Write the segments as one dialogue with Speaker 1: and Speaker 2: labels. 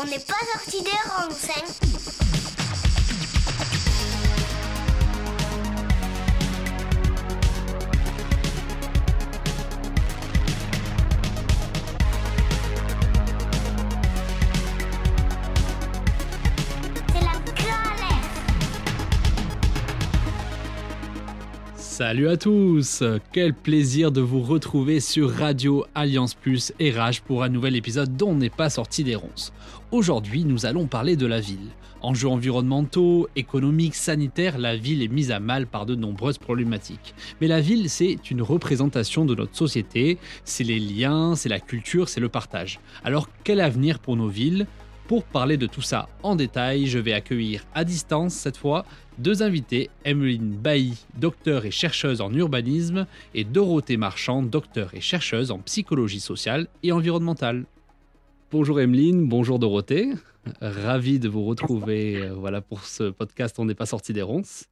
Speaker 1: On n'est pas sorti des rangs,
Speaker 2: Salut à tous. Quel plaisir de vous retrouver sur Radio Alliance Plus et Rage pour un nouvel épisode dont on n'est pas sorti des ronces. Aujourd'hui, nous allons parler de la ville. Enjeux environnementaux, économiques, sanitaires, la ville est mise à mal par de nombreuses problématiques. Mais la ville, c'est une représentation de notre société, c'est les liens, c'est la culture, c'est le partage. Alors quel avenir pour nos villes? Pour parler de tout ça en détail, je vais accueillir à distance cette fois deux invités, Emeline Bailly, docteur et chercheuse en urbanisme, et Dorothée Marchand, docteur et chercheuse en psychologie sociale et environnementale. Bonjour Emeline, bonjour Dorothée. Ravi de vous retrouver euh, voilà, pour ce podcast On n'est pas sorti des ronces.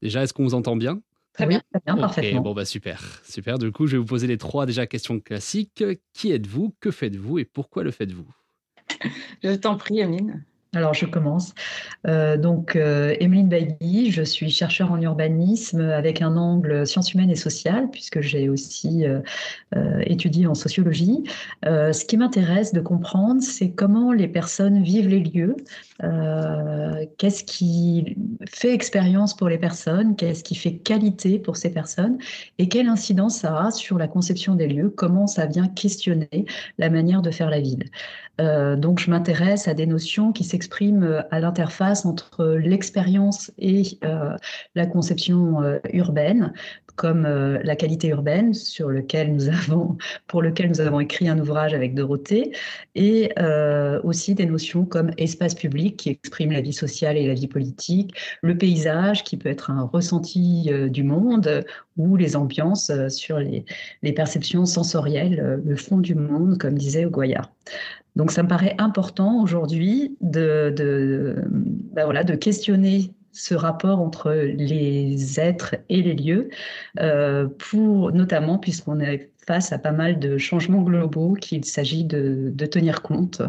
Speaker 2: Déjà, est-ce qu'on vous entend bien?
Speaker 3: Très bien, très bien, parfaitement.
Speaker 2: Bon, bah super, super. Du coup, je vais vous poser les trois déjà questions classiques. Qui êtes-vous? Que faites-vous? Et pourquoi le faites-vous?
Speaker 3: Je t'en prie, Amine.
Speaker 4: Alors, je commence. Euh, donc, euh, Emeline je suis chercheur en urbanisme avec un angle sciences humaines et sociales, puisque j'ai aussi euh, étudié en sociologie. ce qui m'intéresse de comprendre, c'est comment les personnes vivent les lieux, qu'est-ce qui fait expérience pour les personnes, qu'est-ce qui fait qualité pour ces personnes, et quelle incidence ça a sur la conception des lieux, comment ça vient questionner la manière de faire la ville? Euh, donc, je m'intéresse à des notions qui s'expriment euh, à l'interface entre l'expérience et euh, la conception urbaine, comme la qualité urbaine, sur lequel nous avons, pour lequel nous avons écrit un ouvrage avec Dorothée, et aussi des notions comme espace public qui exprime la vie sociale et la vie politique, le paysage qui peut être un ressenti du monde, ou les ambiances sur les, perceptions sensorielles, le fond du monde, comme disait Goya. Donc ça me paraît important aujourd'hui de, ben voilà, de questionner ce rapport entre les êtres et les lieux, euh, pour notamment puisqu'on est face à pas mal de changements globaux qu'il s'agit de, de, tenir compte,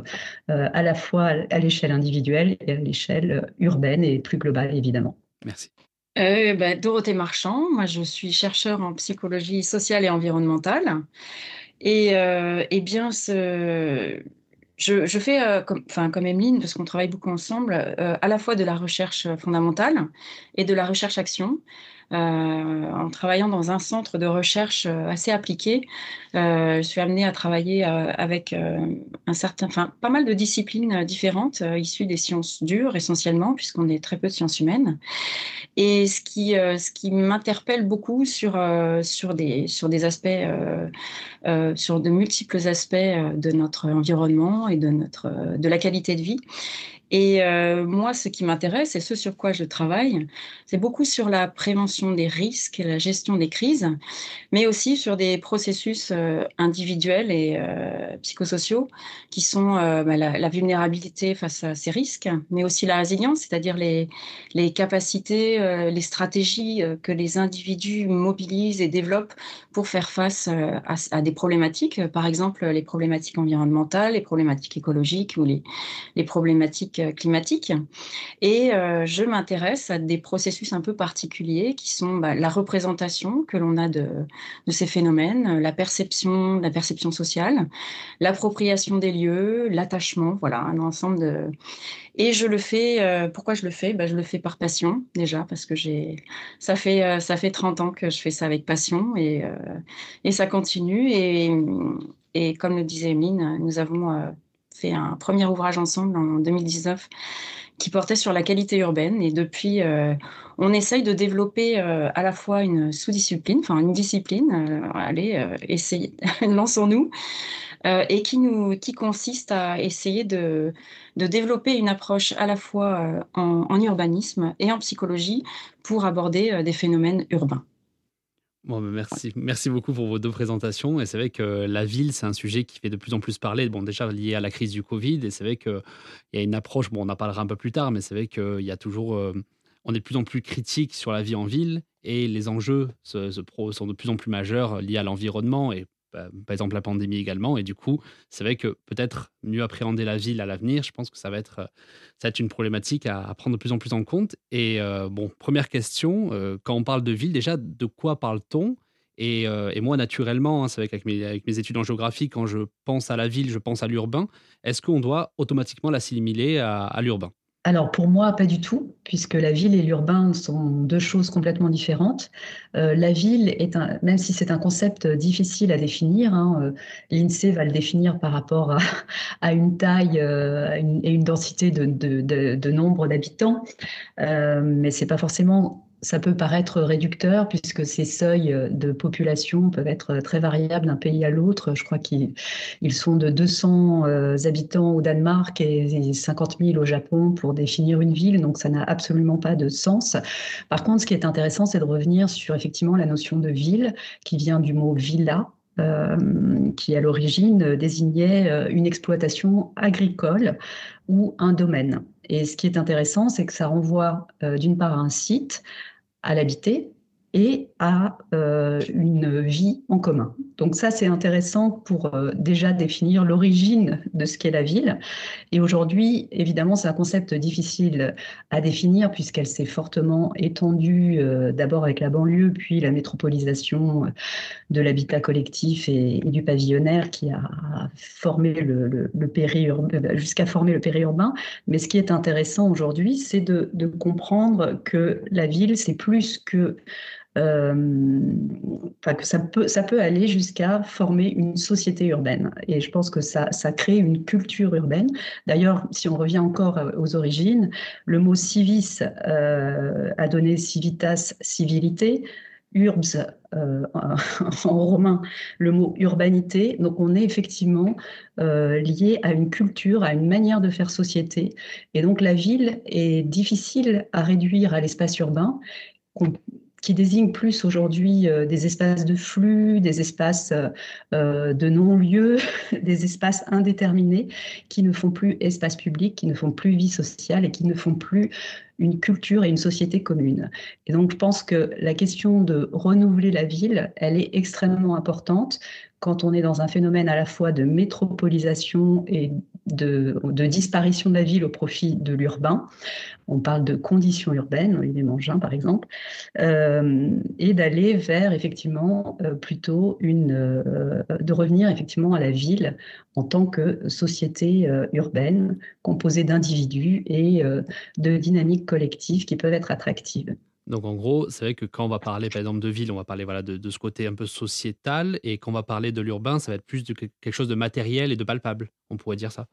Speaker 4: euh, à la fois à l'échelle individuelle et à l'échelle urbaine et plus globale évidemment.
Speaker 2: Merci.
Speaker 3: Euh, ben, Dorothée Marchand, moi je suis chercheur en psychologie sociale et environnementale. Et, euh, eh bien, ce, je, fais, euh, comme, enfin, comme Emeline, parce qu'on travaille beaucoup ensemble, euh, à la fois de la recherche fondamentale et de la recherche-action. Euh, en travaillant dans un centre de recherche euh, assez appliqué, euh, je suis amenée à travailler avec un certain, enfin, pas mal de disciplines différentes, issues des sciences dures essentiellement, puisqu'on est très peu de sciences humaines. Et ce qui, ce qui m'interpelle beaucoup sur, sur, des, sur des aspects, sur de multiples aspects de notre environnement et de, notre, de la qualité de vie, et euh, moi, ce qui m'intéresse et ce sur quoi je travaille, c'est beaucoup sur la prévention des risques la gestion des crises, mais aussi sur des processus euh, individuels et euh, psychosociaux qui sont bah, la, vulnérabilité face à ces risques, mais aussi la résilience, c'est-à-dire les, capacités, les stratégies que les individus mobilisent et développent pour faire face à, des problématiques, par exemple les problématiques environnementales, les problématiques écologiques ou les problématiques euh, climatique. Et euh, je m'intéresse à des processus un peu particuliers qui sont bah, la représentation que l'on a de, ces phénomènes, la perception, la perception sociale, l'appropriation des lieux, l'attachement, voilà, un ensemble de... Et je le fais, euh, pourquoi je le fais? Bah, Je le fais par passion, déjà, parce que ça, fait, ça fait 30 ans que je fais ça avec passion et, et ça continue. Et, et comme le disait Mine, nous avons un premier ouvrage ensemble en 2019 qui portait sur la qualité urbaine. Et depuis, euh, on essaye de développer euh, à la fois une sous-discipline, enfin une discipline, euh, allez, essayez, lançons-nous, et qui, nous, qui consiste à essayer de, développer une approche à la fois en, urbanisme et en psychologie pour aborder des phénomènes urbains.
Speaker 2: Bon, merci. merci beaucoup pour vos deux présentations. Et c'est vrai que la ville, c'est un sujet qui fait de plus en plus parler, bon, déjà lié à la crise du Covid. Et c'est vrai qu'il y a une approche, bon, on en parlera un peu plus tard, mais c'est vrai qu'il y a toujours. Euh, on est de plus en plus critique sur la vie en ville et les enjeux sont de plus en plus majeurs liés à l'environnement et bah, par exemple la pandémie également. Et du coup, c'est vrai que peut-être mieux appréhender la ville à l'avenir, je pense que ça va être, ça va être une problématique à, prendre de plus en plus en compte. Et bon, première question, quand on parle de ville, déjà, de quoi parle-t-on? Et, moi, naturellement, hein, c'est vrai avec mes études en géographie, quand je pense à la ville, je pense à l'urbain. Est-ce qu'on doit automatiquement l'assimiler à l'urbain?
Speaker 4: Alors pour moi, pas du tout, puisque la ville et l'urbain sont deux choses complètement différentes. Euh, la ville est un, même si c'est un concept difficile à définir, hein, euh, l'INSEE va le définir par rapport à, une taille euh, et une densité de, de nombre d'habitants, mais c'est pas forcément ça peut paraître réducteur puisque ces seuils de population peuvent être très variables d'un pays à l'autre. Je crois qu'ils sont de 200 euh, habitants au Danemark et 50 000 au Japon pour définir une ville, donc ça n'a absolument pas de sens. Par contre, ce qui est intéressant, c'est de revenir sur effectivement la notion de ville qui vient du mot villa, euh, qui à l'origine désignait euh, une exploitation agricole ou un domaine. Et ce qui est intéressant, c'est que ça renvoie d'une part à un site, à l'habiter et à euh, une vie en commun. Donc ça, c'est intéressant pour euh, déjà définir l'origine de ce qu'est la ville. Et aujourd'hui, évidemment, c'est un concept difficile à définir puisqu'elle s'est fortement étendue euh, d'abord avec la banlieue, puis la métropolisation de l'habitat collectif et, du pavillonnaire qui a formé le, le, jusqu'à former le périurbain. Mais ce qui est intéressant aujourd'hui, c'est de comprendre que la ville, c'est plus que euh, que ça peut, ça peut aller jusqu'à former une société urbaine. Et je pense que ça, ça crée une culture urbaine. D'ailleurs, si on revient encore aux origines, le mot civis euh, a donné civitas, civilité. Urbs, euh, en romain, le mot urbanité. Donc on est effectivement lié à une culture, à une manière de faire société. Et donc la ville est difficile à réduire à l'espace urbain qui désigne plus aujourd'hui euh, des espaces de flux, des espaces euh, euh, de non-lieu, des espaces indéterminés qui ne font plus espace public, qui ne font plus vie sociale et qui ne font plus une culture et une société commune. Et donc, je pense que la question de renouveler la ville, elle est extrêmement importante quand on est dans un phénomène à la fois de métropolisation et de, disparition de la ville au profit de l'urbain. On parle de conditions urbaines, Olivier Mangin par exemple, euh, et d'aller vers effectivement euh, plutôt une, euh, de revenir effectivement à la ville en tant que société urbaine composée d'individus et de dynamiques collectives qui peuvent être attractives.
Speaker 2: Donc en gros, c'est vrai que quand on va parler par exemple de ville, on va parler voilà, de, ce côté un peu sociétal, et quand on va parler de l'urbain, ça va être plus de quelque chose de matériel et de palpable, on pourrait dire ça.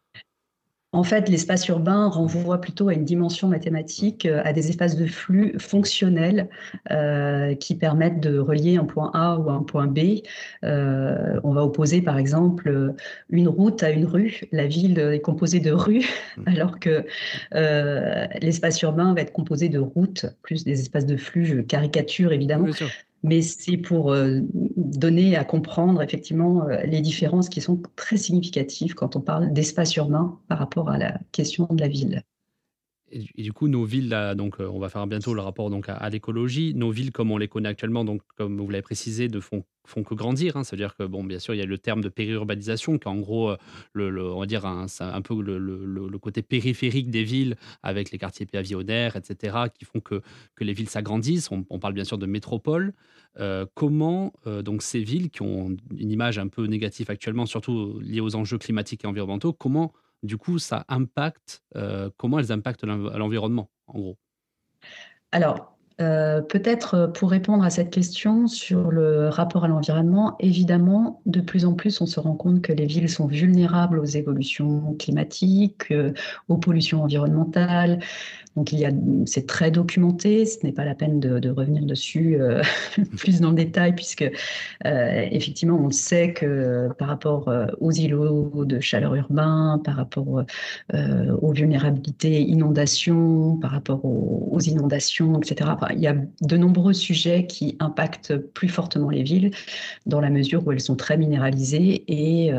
Speaker 4: En fait, l'espace urbain renvoie plutôt à une dimension mathématique, euh, à des espaces de flux fonctionnels euh, qui permettent de relier un point A ou un point B. Euh, on va opposer par exemple une route à une rue. La ville est composée de rues, mmh. alors que l'espace urbain va être composé de routes, plus des espaces de flux. Je caricature évidemment, mais c'est pour euh, donner à comprendre effectivement euh, les différences qui sont très significatives quand on parle d'espace urbain par rapport à la question de la ville.
Speaker 2: Et, du coup, nos villes, donc, euh, on va faire bientôt le rapport donc, à, l'écologie. Nos villes, comme on les connaît actuellement, donc, comme vous l'avez précisé, ne font, font que grandir. Hein. C'est-à-dire que, bon, bien sûr, il y a le terme de périurbanisation, qui est en gros, euh, le, on va un peu le, côté périphérique des villes, avec les quartiers pavillonnaires, etc., qui font que, que les villes s'agrandissent. On, parle bien sûr de métropole. Euh, comment donc ces villes qui ont une image un peu négative actuellement, surtout liée aux enjeux climatiques et environnementaux, comment du coup, ça impacte, euh, comment elles impactent l'environnement, en gros?
Speaker 4: Euh, peut-être euh, pour répondre à cette question sur le rapport à l'environnement, évidemment, de plus en plus, on se rend compte que les villes sont vulnérables aux évolutions climatiques, aux pollutions environnementales, donc c'est très documenté. Ce n'est pas la peine de, revenir dessus euh, plus dans le détail, puisque euh, effectivement, on sait que par rapport euh, aux îlots de chaleur urbain, par rapport aux vulnérabilités inondations, par rapport aux, inondations, etc. il y a de nombreux sujets qui impactent plus fortement les villes, dans la mesure où elles sont très minéralisées et,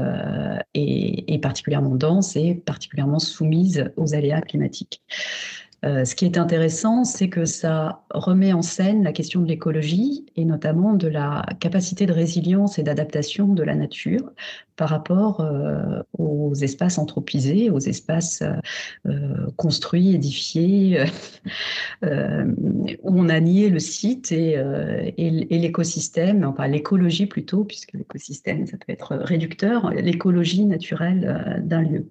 Speaker 4: et particulièrement denses et particulièrement soumises aux aléas climatiques. Euh, ce qui est intéressant, c'est que ça remet en scène la question de l'écologie et notamment de la capacité de résilience et d'adaptation de la nature par rapport euh, aux espaces anthropisés, aux espaces euh, construits, édifiés, où on a nié le site et, et l'écosystème, enfin l'écologie plutôt, puisque l'écosystème, ça peut être réducteur, l'écologie naturelle d'un lieu.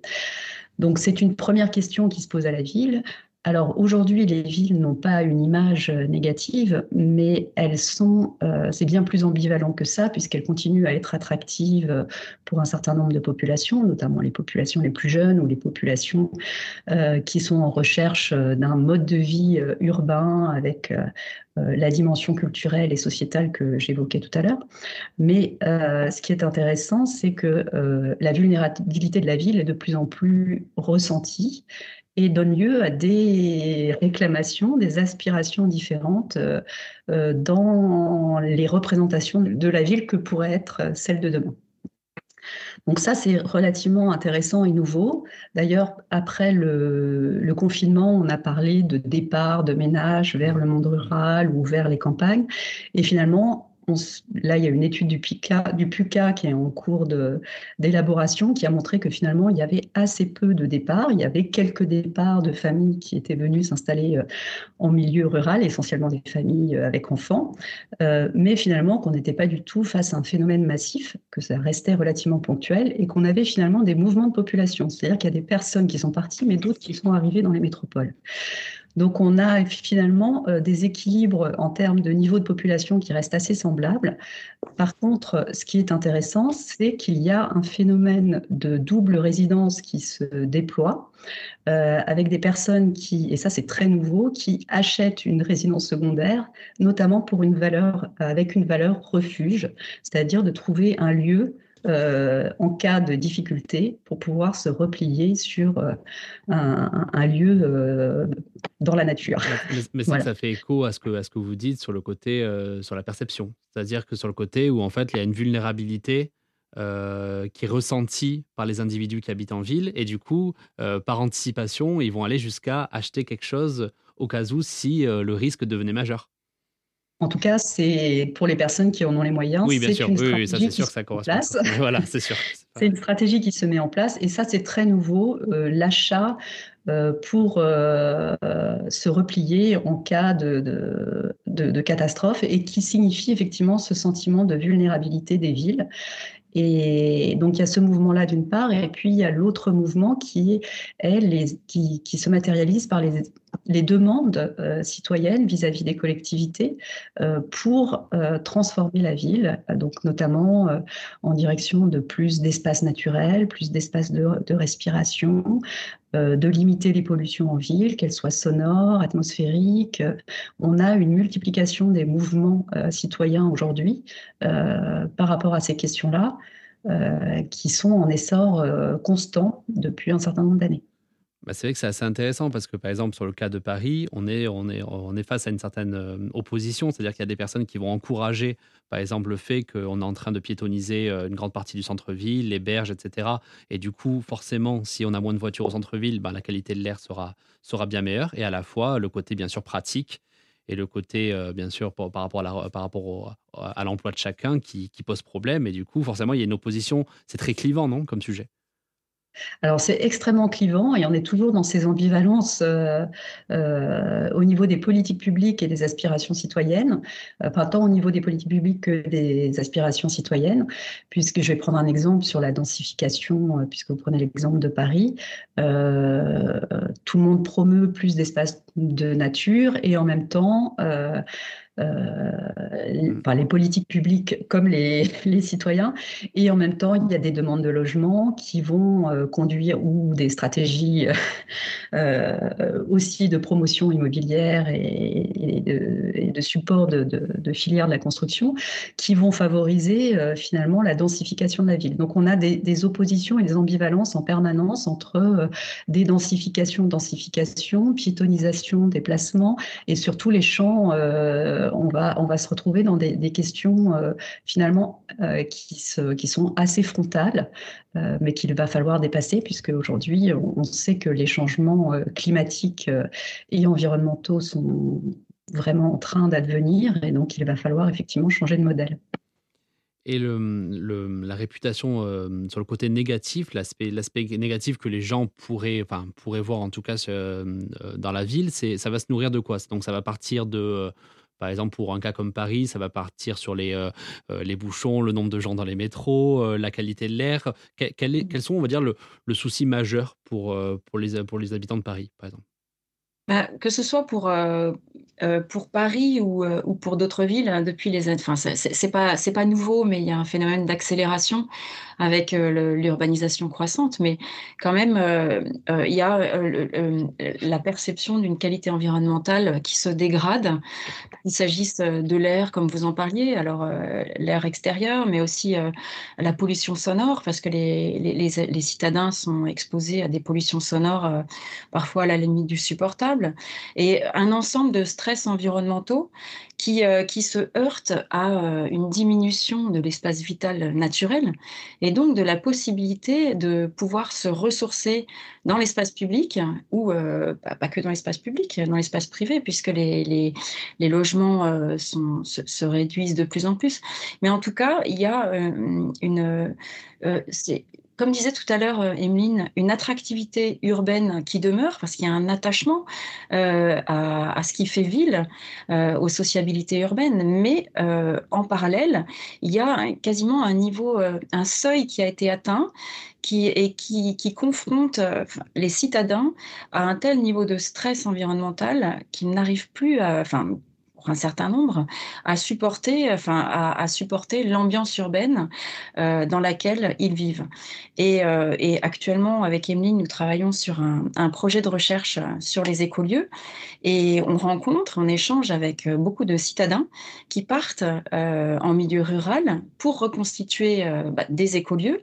Speaker 4: Donc c'est une première question qui se pose à la ville. Alors aujourd'hui, les villes n'ont pas une image euh, négative, mais elles sont, euh, c'est bien plus ambivalent que ça, puisqu'elles continuent à être attractives euh, pour un certain nombre de populations, notamment les populations les plus jeunes ou les populations qui sont en recherche d'un mode de vie urbain avec la dimension culturelle et sociétale que j'évoquais tout à l'heure. Mais ce qui est intéressant, c'est que la vulnérabilité de la ville est de plus en plus ressentie et donne lieu à des réclamations, des aspirations différentes euh, euh, dans les représentations de la ville que pourrait être celle de demain. Donc ça, c'est relativement intéressant et nouveau. D'ailleurs, après le, confinement, on a parlé de départ de ménage vers le monde rural ou vers les campagnes. Et finalement, là, il y a une étude du, PUCA qui est en cours d'élaboration qui a montré que finalement, il y avait assez peu de départs. Il y avait quelques départs de familles qui étaient venues s'installer euh, en milieu rural, essentiellement des familles euh, avec enfants, euh, mais finalement qu'on n'était pas du tout face à un phénomène massif, que ça restait relativement ponctuel et qu'on avait finalement des mouvements de population. C'est-à-dire qu'il y a des personnes qui sont parties, mais d'autres qui sont arrivées dans les métropoles. Donc on a finalement euh, des équilibres en termes de niveau de population qui restent assez semblables. Par contre, ce qui est intéressant, c'est qu'il y a un phénomène de double résidence qui se déploie. Euh, avec des personnes qui, et ça c'est très nouveau, qui achètent une résidence secondaire, notamment avec une valeur refuge, c'est-à-dire de trouver un lieu euh, en cas de difficulté pour pouvoir se replier sur euh, un, lieu euh, dans la nature.
Speaker 2: Mais, ça, fait écho à ce, que, à ce que vous dites sur le côté, sur la perception. C'est-à-dire que sur le côté où en fait il y a une vulnérabilité qui est ressentie par les individus qui habitent en ville et du coup, par anticipation, ils vont aller jusqu'à acheter quelque chose au cas où si le risque devenait majeur.
Speaker 4: En tout cas, c'est pour les personnes qui en ont les moyens.
Speaker 2: Oui, bien sûr. Oui, ça, c'est sûr que ça correspond. Voilà, c'est sûr.
Speaker 4: c'est une stratégie qui se met en place. Et ça, c'est très nouveau. Euh, l'achat euh, pour euh, se replier en cas de, de, de, catastrophe et qui signifie effectivement ce sentiment de vulnérabilité des villes. Et donc il y a ce mouvement-là d'une part, et puis il y a l'autre mouvement qui est les, qui, qui se matérialise par les les demandes euh, citoyennes vis-à-vis des collectivités euh, pour euh, transformer la ville, donc notamment en direction de plus d'espaces naturels, plus d'espaces de, de, respiration, de limiter les pollutions en ville, qu'elles soient sonores, atmosphériques. On a une multiplication des mouvements citoyens aujourd'hui par rapport à ces questions-là, qui sont en essor constant depuis un certain nombre d'années.
Speaker 2: Bah, c'est vrai que c'est assez intéressant parce que, par exemple, sur le cas de Paris, on est, face à une certaine euh, opposition. C'est-à-dire qu'il y a des personnes qui vont encourager, par exemple, le fait qu'on est en train de piétoniser euh, une grande partie du centre-ville, les berges, etc. Et du coup, forcément, si on a moins de voitures au centre-ville, ben, la qualité de l'air sera, bien meilleure. Et à la fois, le côté, bien sûr, pratique et le côté, euh, bien sûr, par, rapport, à, par rapport à l'emploi de chacun qui, qui pose problème. Et du coup, forcément, il y a une opposition. C'est très clivant, non, comme sujet?
Speaker 4: Alors c'est extrêmement clivant et on est toujours dans ces ambivalences euh, euh, au niveau des politiques publiques et des aspirations citoyennes, euh, pas tant au niveau des politiques publiques que des aspirations citoyennes, puisque je vais prendre un exemple sur la densification, puisque vous prenez l'exemple de Paris. tout le monde promeut plus d'espaces de nature et en même temps euh, mm. les politiques publiques comme les, les, citoyens. Et en même temps, il y a des demandes de logement qui vont euh, conduire, ou des stratégies euh, aussi de promotion immobilière et, de, de, support de, de, filières de la construction, qui vont favoriser finalement la densification de la ville. Donc on a des, des oppositions et des ambivalences en permanence entre dédensification, densification, piétonisation, déplacement et surtout les champs on, va, on va se retrouver dans des, questions finalement qui, se, qui sont assez frontales, mais qu'il va falloir dépasser, puisque aujourd'hui, on, sait que les changements climatiques et environnementaux sont vraiment en train d'advenir, et donc il va falloir effectivement changer de modèle.
Speaker 2: Et la réputation euh, sur le côté négatif, l'aspect, négatif que les gens pourraient, enfin, pourraient voir en tout cas euh, dans la ville, ça va se nourrir de quoi? Donc ça va partir de, euh, par exemple pour un cas comme Paris, ça va partir sur les, les bouchons, le nombre de gens dans les métros, la qualité de l'air. quels sont, on va dire, le, le souci majeur pour, pour, les, pour les habitants de Paris, par exemple?
Speaker 3: Bah, que ce soit pour, euh, euh, pour Paris ou, euh, ou pour d'autres villes, hein, depuis les enfin, c'est pas pas nouveau, mais il y a un phénomène d'accélération avec l'urbanisation croissante. Mais quand même, il y a la perception d'une qualité environnementale qui se dégrade. Il s'agisse de l'air, comme vous en parliez, alors l'air extérieur, mais aussi la pollution sonore, parce que les, les, citadins sont exposés à des pollutions sonores parfois à la limite du supportable et un ensemble de stress environnementaux qui, euh, qui se heurtent à euh, une diminution de l'espace vital naturel et donc de la possibilité de pouvoir se ressourcer dans l'espace public ou euh, pas, que dans l'espace public, dans l'espace privé, puisque les, les, logements se, se, réduisent de plus en plus. Mais en tout cas, il y a une... comme disait tout à l'heure Emeline, euh, une attractivité urbaine qui demeure parce qu'il y a un attachement euh, à, ce qui fait ville, euh, aux sociabilités urbaines. Mais en parallèle, il y a quasiment un niveau, un seuil qui a été atteint qui, et qui, confronte les citadins à un tel niveau de stress environnemental qu'ils n'arrivent plus à, un certain nombre, à supporter, enfin, à, supporter l'ambiance urbaine euh, dans laquelle ils vivent. Et, euh, et, actuellement, avec Emeline, nous travaillons sur un, projet de recherche sur les écolieux et on rencontre, on échange avec beaucoup de citadins qui partent euh, en milieu rural pour reconstituer bah, des écolieux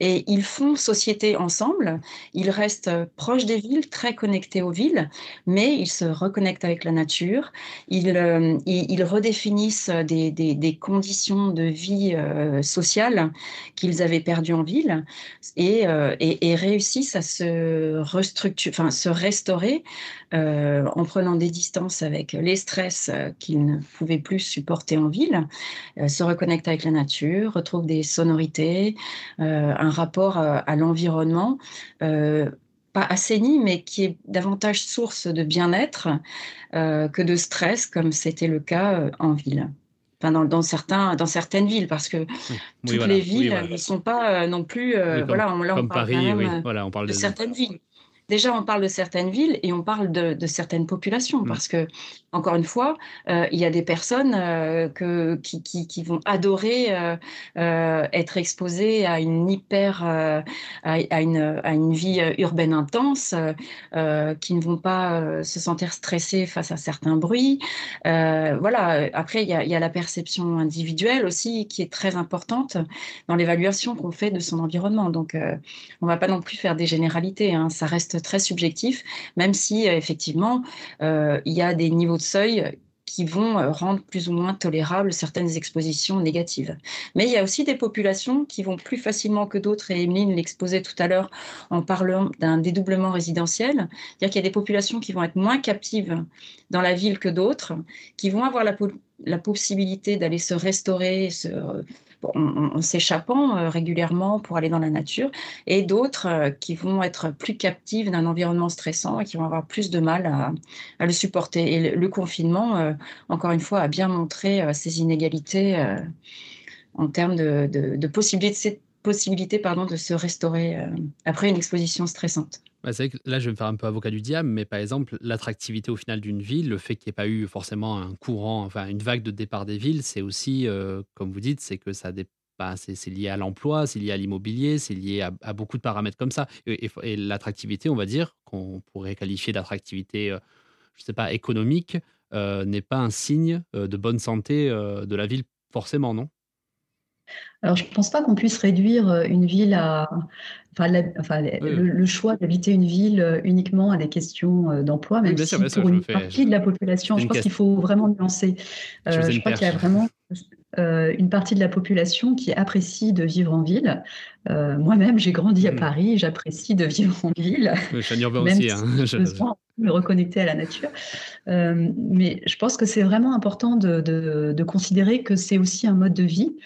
Speaker 3: et ils font société ensemble. Ils restent proches des villes, très connectés aux villes, mais ils se reconnectent avec la nature. Ils euh, ils, redéfinissent des, conditions de vie euh, sociale qu'ils avaient perdues en ville et, euh, réussissent à se, restaurer en prenant des distances avec les stress qu'ils ne pouvaient plus supporter en ville, se reconnectent avec la nature, retrouvent des sonorités, un rapport à l'environnement pas assaini, mais qui est davantage source de bien-être euh, que de stress, comme c'était le cas euh, en ville. Enfin, dans, dans, certains, dans certaines villes, parce que toutes les villes ne sont pas euh, non plus. voilà, on, là, on parle Paris, voilà, on parle de, de certaines villes. Déjà, on parle de certaines villes et on parle de, de certaines populations, mmh. parce que encore une fois, euh, il y a des personnes euh, que, qui, qui, qui, vont adorer euh, être exposées à une hyper, à, à, une, à une vie urbaine intense, qui ne vont pas se sentir stressées face à certains bruits. voilà. Après, il y, a, il y, a, la perception individuelle aussi qui est très importante dans l'évaluation qu'on fait de son environnement. Donc, on ne va pas non plus faire des généralités. Hein. Ça reste très subjectif, même si effectivement, il y a des niveaux seuil qui vont euh, rendre plus ou moins tolérables certaines expositions négatives. Mais il y a aussi des populations qui vont plus facilement que d'autres, et Emeline l'exposait tout à l'heure en parlant d'un dédoublement résidentiel, c'est-à-dire qu'il y a des populations qui vont être moins captives dans la ville que d'autres, qui vont avoir la, la possibilité d'aller se restaurer, se en, s'échappant euh, régulièrement pour aller dans la nature, et d'autres euh, qui vont être plus captives d'un environnement stressant et qui vont avoir plus de mal à, le supporter. Et le, confinement, euh, encore une fois, a bien montré ces inégalités en termes de, possibilités, possibilité, de se restaurer après une exposition stressante.
Speaker 2: Bah, c'est que là, je vais me faire un peu avocat du diable, mais par exemple, l'attractivité au final d'une ville, le fait qu'il n'y ait pas eu forcément un courant, enfin une vague de départ des villes, c'est aussi, euh, comme vous dites, c'est que ça bah, c'est lié à l'emploi, c'est lié à l'immobilier, c'est lié à, beaucoup de paramètres comme ça. Et, l'attractivité, on va dire, qu'on pourrait qualifier d'attractivité, euh, je ne sais pas, économique, euh, n'est pas un signe de bonne santé de la ville, forcément, non?
Speaker 4: Alors, je ne pense pas qu'on puisse réduire une ville à, enfin, le, choix d'habiter une ville uniquement à des questions d'emploi, même si pour une partie de la population, je pense qu'il faut vraiment nuancer. je crois qu'il y a vraiment euh, une partie de la population qui apprécie de vivre en ville. Euh, moi-même, j'ai grandi à hmm. Paris, j'apprécie de vivre en ville.
Speaker 2: Je suis urbain aussi. Hein.
Speaker 4: Je besoin de me reconnecter à la nature. Euh, mais je pense que c'est vraiment important de, de, considérer que c'est aussi un mode de vie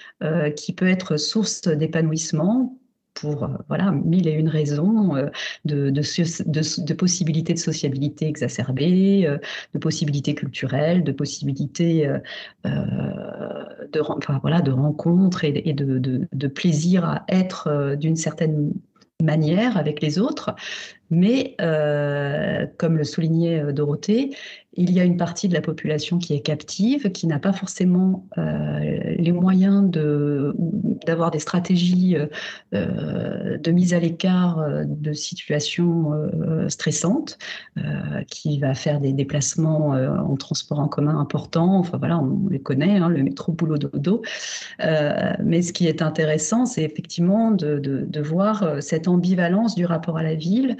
Speaker 4: qui peut être source d'épanouissement pour euh, voilà, mille et une raisons euh, de, de, possibilités de sociabilité exacerbées, euh, de possibilités culturelles, de possibilités de, de rencontres et, de, de, plaisir à être d'une certaine manière avec les autres. Mais, comme le soulignait Dorothée, il y a une partie de la population qui est captive, qui n'a pas forcément euh, les moyens d'avoir des stratégies euh, de mise à l'écart euh, de situations stressantes, qui va faire des déplacements en transport en commun importants. Enfin voilà, on les connaît, hein, le métro boulot dodo. mais ce qui est intéressant, c'est effectivement de, de, voir cette ambivalence du rapport à la ville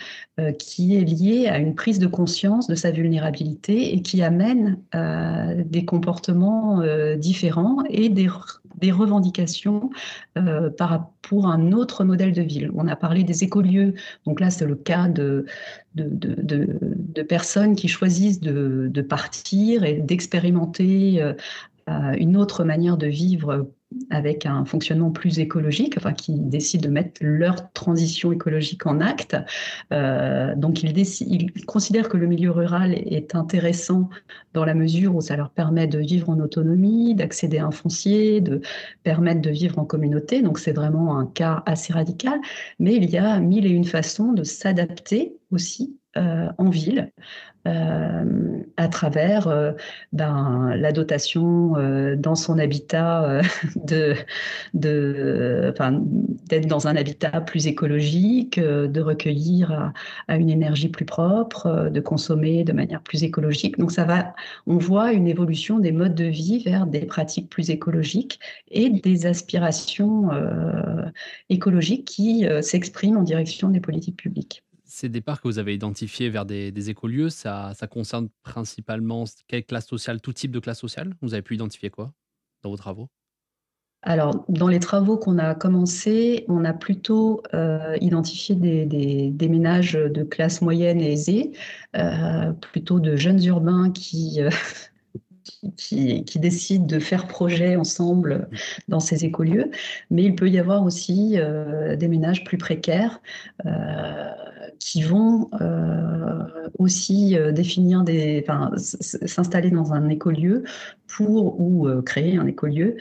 Speaker 4: qui est liée à une prise de conscience de sa vulnérabilité et qui amène euh, des comportements euh, différents et des, revendications euh, un autre modèle de ville. On a parlé des écolieux, donc là c'est le cas de, personnes qui choisissent de, partir et d'expérimenter une autre manière de vivre avec un fonctionnement plus écologique, enfin qui décident de mettre leur transition écologique en acte. Euh, donc ils, considèrent que le milieu rural est intéressant dans la mesure où ça leur permet de vivre en autonomie, d'accéder à un foncier, de permettre de vivre en communauté. Donc c'est vraiment un cas assez radical, mais il y a mille et une façons de s'adapter aussi euh, en ville euh, à travers euh, ben, la dotation dans son habitat de, de d'être dans un habitat plus écologique, de recueillir à, une énergie plus propre, de consommer de manière plus écologique. Donc ça va, on voit une évolution des modes de vie vers des pratiques plus écologiques et des aspirations écologiques qui s'expriment en direction des politiques publiques
Speaker 2: ces départs que vous avez identifiés vers des, écolieux, ça, concerne principalement quelle classe sociale, tout type de classe sociale? Vous avez pu identifier quoi dans vos travaux?
Speaker 4: Alors, dans les travaux qu'on a commencés, on a plutôt euh, identifié des, ménages de classe moyenne et aisée, euh, plutôt de jeunes urbains qui, euh, qui, décident de faire projet ensemble dans ces écolieux, mais il peut y avoir aussi des ménages plus précaires qui vont euh, aussi définir des, enfin, s'installer dans un écolieu pour ou créer un écolieu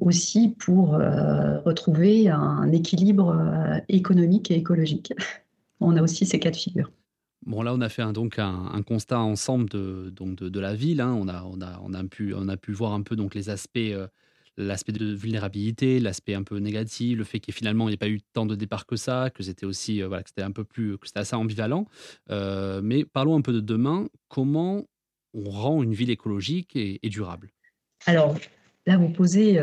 Speaker 4: aussi pour retrouver un équilibre économique et écologique. On a aussi ces cas de figure.
Speaker 2: Bon, là, on a fait un, donc un, constat ensemble de, donc de, la ville. Hein. On, a, on, a, on, a pu, on a pu voir un peu donc les aspects, euh, l'aspect de vulnérabilité, l'aspect un peu négatif, le fait qu'il finalement il n'y ait pas eu tant de départ que ça, que c'était aussi euh, voilà, que c'était un peu plus, que c'était assez ambivalent. Euh, mais parlons un peu de demain. Comment on rend une ville écologique et, durable?
Speaker 4: Alors, Là, vous posez.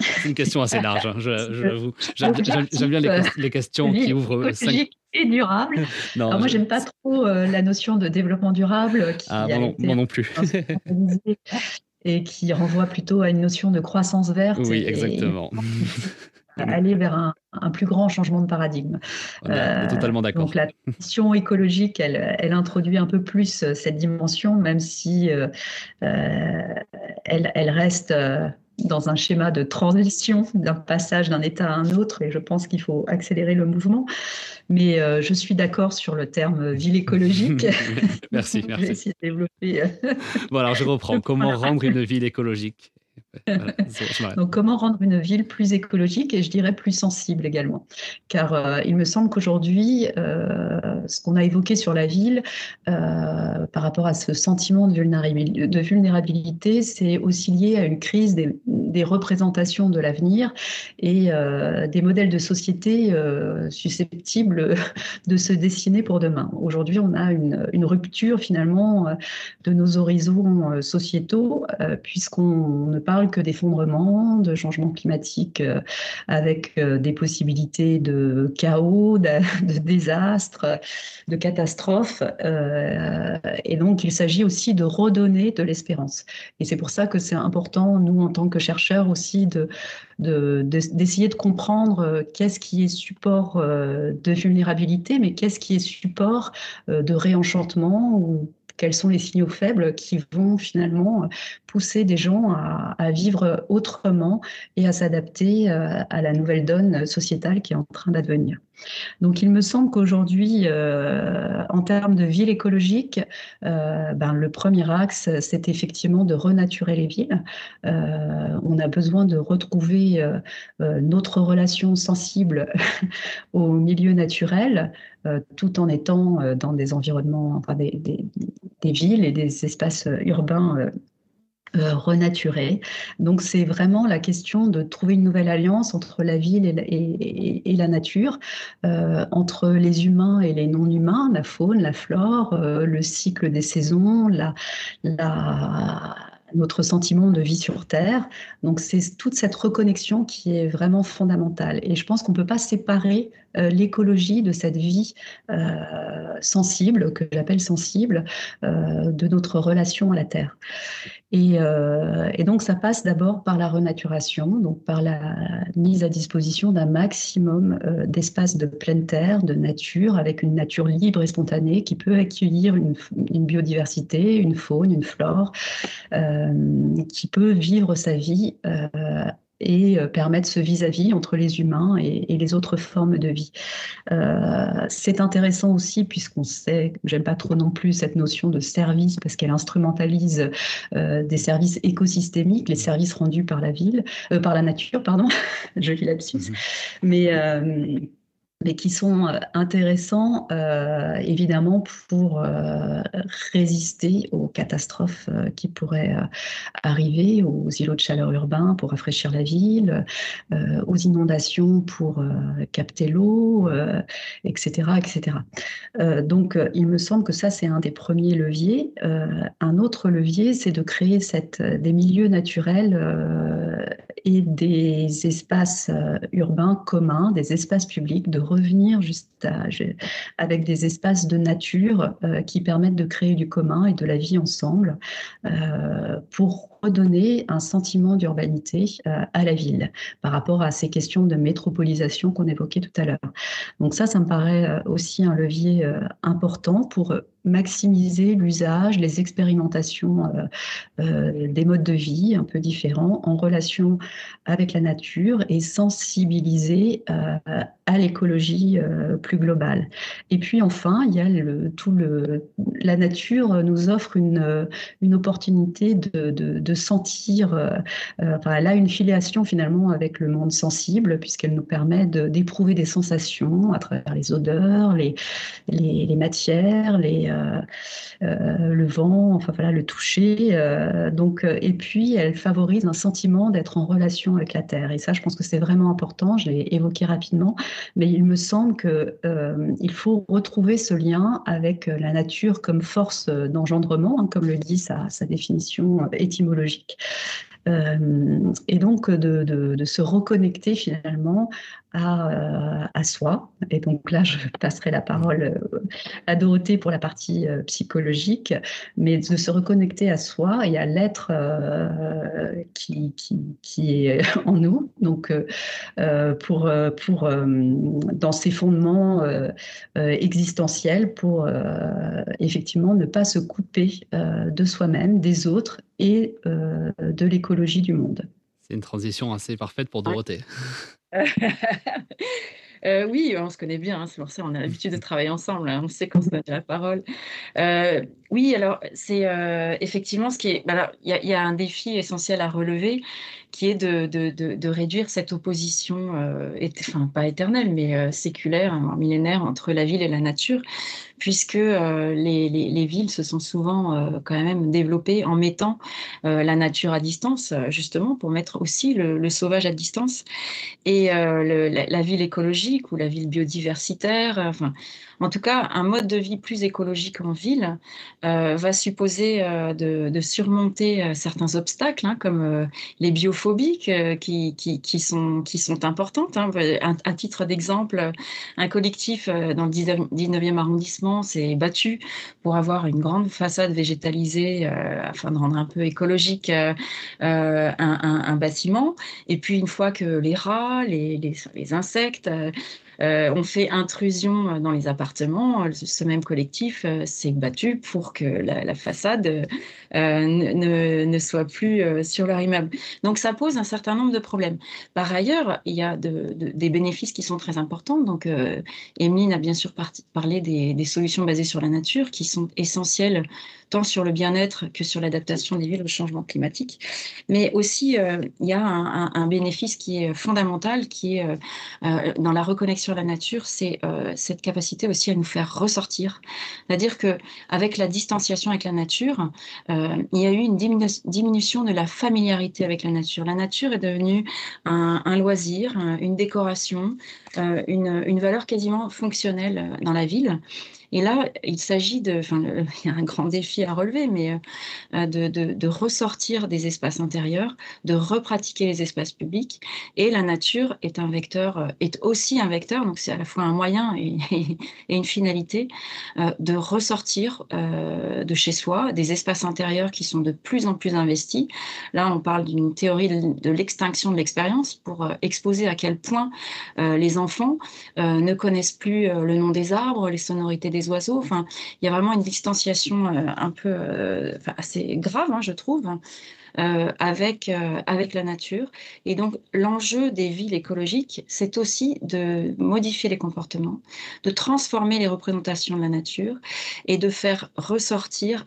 Speaker 2: C'est une question assez large, hein, j'avoue. J'aime bien les, les, questions qui ouvrent
Speaker 4: cinq, et durable. non, Alors moi, j'aime pas trop euh, la notion de développement durable qui
Speaker 2: ah, moi, non plus.
Speaker 4: Et qui renvoie plutôt à une notion de croissance verte.
Speaker 2: Oui, exactement.
Speaker 4: aller vers un, plus grand changement de paradigme.
Speaker 2: Est, euh, totalement d'accord.
Speaker 4: Donc la transition écologique, elle, elle, introduit un peu plus euh, cette dimension, même si euh, elle, elle, reste dans un schéma de transition, d'un passage d'un état à un autre, et je pense qu'il faut accélérer le mouvement. Mais euh, je suis d'accord sur le terme ville écologique.
Speaker 2: merci, merci.
Speaker 4: je vais essayer de développer.
Speaker 2: bon, alors je reprends. Comment rendre une ville écologique?
Speaker 4: Donc, comment rendre une ville plus écologique et je dirais plus sensible également? Car euh, il me semble qu'aujourd'hui, euh, ce qu'on a évoqué sur la ville euh, par rapport à ce sentiment de vulnérabilité, c'est aussi lié à une crise des, des représentations de l'avenir et des modèles de société susceptibles de se dessiner pour demain. Aujourd'hui, on a une, une, rupture finalement de nos horizons sociétaux puisqu'on ne parle que d'effondrement, de changement climatique avec des possibilités de chaos, de, de désastres, de catastrophes. et donc, il s'agit aussi de redonner de l'espérance. Et c'est pour ça que c'est important, nous, en tant que chercheurs aussi, de, d'essayer de, comprendre euh, qu'est-ce qui est support euh, de vulnérabilité, mais qu'est-ce qui est support euh, de réenchantement ou quels sont les signaux faibles qui vont finalement pousser des gens à, vivre autrement et à s'adapter à la nouvelle donne sociétale qui est en train d'advenir. Donc il me semble qu'aujourd'hui, en termes de ville écologique, ben, le premier axe, c'est effectivement de renaturer les villes. on a besoin de retrouver notre relation sensible au milieu naturel, tout en étant dans des environnements, enfin des, villes et des espaces urbains euh, renaturé. Donc c'est vraiment la question de trouver une nouvelle alliance entre la ville et la, nature, euh, entre les humains et les non-humains, la faune, la flore, euh, le cycle des saisons, notre sentiment de vie sur Terre. Donc c'est toute cette reconnexion qui est vraiment fondamentale. Et je pense qu'on ne peut pas séparer euh, l'écologie de cette vie sensible, que j'appelle sensible, de notre relation à la Terre. Et, et donc ça passe d'abord par la renaturation, donc par la mise à disposition d'un maximum d'espaces de pleine terre, de nature, avec une nature libre et spontanée qui peut accueillir une, une biodiversité, une faune, une flore, qui peut vivre sa vie et euh, permettre ce vis-à-vis entre les humains et, les autres formes de vie. Euh, c'est intéressant aussi puisqu'on sait, j'aime pas trop non plus cette notion de service parce qu'elle instrumentalise euh, des services écosystémiques, les services rendus par la ville, par la nature, pardon, je vis lapsus, mmh mais mais qui sont euh, intéressants euh, évidemment pour euh, résister aux catastrophes qui pourraient arriver, aux îlots de chaleur urbains pour rafraîchir la ville, aux inondations pour capter l'eau, etc. etc. donc il me semble que ça c'est un des premiers leviers. un autre levier c'est de créer des milieux naturels et des espaces urbains communs, des espaces publics de revenir juste avec des espaces de nature euh, qui permettent de créer du commun et de la vie ensemble euh, pour redonner un sentiment d'urbanité euh, à la ville par rapport à ces questions de métropolisation qu'on évoquait tout à l'heure. Donc ça, ça me paraît aussi un levier important pour maximiser l'usage, les expérimentations des modes de vie un peu différents en relation avec la nature et sensibiliser à l'écologie plus globale. Et puis enfin, il y a tout le, la nature nous offre une, une opportunité de, sentir, euh, enfin, elle a une filiation finalement avec le monde sensible puisqu'elle nous permet d'éprouver des sensations à travers les odeurs, les, les, matières, les, euh, euh, le vent, enfin voilà, le toucher. donc, et puis elle favorise un sentiment d'être en relation avec la terre. Et ça, je pense que c'est vraiment important. Je l'ai évoqué rapidement, mais il me semble que euh, il faut retrouver ce lien avec euh, la nature comme force euh, d'engendrement, hein, comme le dit sa définition étymologique. Euh, et donc de, se reconnecter finalement à, euh, à, soi. Et donc là, je passerai la parole euh, à Dorothée pour la partie psychologique, mais de se reconnecter à soi et à l'être qui, est en nous. Donc pour, pour dans ses fondements existentiels, pour effectivement ne pas se couper de soi-même, des autres et euh, de l'écologie du monde.
Speaker 2: C'est une transition assez parfaite pour Dorothée.
Speaker 3: Euh, oui, on se connaît bien, hein, c'est pour ça qu'on a l'habitude de travailler ensemble, hein, on sait qu'on se donne la parole. Euh, oui, alors c'est effectivement ce qui est. Il y, a un défi essentiel à relever qui est de, de, de, réduire cette opposition, enfin pas éternelle, mais séculaire, millénaire entre la ville et la nature, puisque les, les, les, villes se sont souvent quand même développées en mettant la nature à distance, justement, pour mettre aussi le, sauvage à distance. Et la, la, ville écologique ou la ville biodiversitaire, enfin, en tout cas, un mode de vie plus écologique en ville euh, va supposer euh, de, surmonter euh, certains obstacles, hein, comme les biophobies qui, sont, importantes. Hein. À, titre d'exemple, un collectif dans le 19e arrondissement s'est battu pour avoir une grande façade végétalisée afin de rendre un peu écologique un, bâtiment. Et puis, une fois que les rats, les, insectes, on fait intrusion dans les appartements. Ce même collectif euh, s'est battu pour que la, façade euh, ne, soit plus sur leur immeuble. Donc ça pose un certain nombre de problèmes. Par ailleurs, il y a des bénéfices qui sont très importants. Donc Emeline a bien sûr parlé des solutions basées sur la nature qui sont essentielles sur le bien-être que sur l'adaptation des villes au changement climatique. Mais aussi, euh, il y a un, bénéfice qui est fondamental, qui est euh, euh, dans la reconnexion à la nature, c'est cette capacité aussi à nous faire ressortir. C'est-à-dire que avec la distanciation avec la nature, il y a eu une diminution de la familiarité avec la nature. La nature est devenue un, loisir, une décoration, une, une valeur quasiment fonctionnelle dans la ville. Et là, il s'agit de, il y a un grand défi à relever, mais euh, de, de, ressortir des espaces intérieurs, de repratiquer les espaces publics. Et la nature est un vecteur, euh, est aussi un vecteur, donc c'est à la fois un moyen et, une finalité euh, de ressortir de chez soi, des espaces intérieurs qui sont de plus en plus investis. Là, on parle d'une théorie de, l'extinction de l'expérience pour exposer à quel point les enfants ne connaissent plus le nom des arbres, les sonorités des oiseaux. Enfin, il y a vraiment une distanciation euh, un peu euh, assez grave, hein, je trouve. Euh, avec, avec la nature. Et donc, l'enjeu des villes écologiques, c'est aussi de modifier les comportements, de transformer les représentations de la nature et de faire ressortir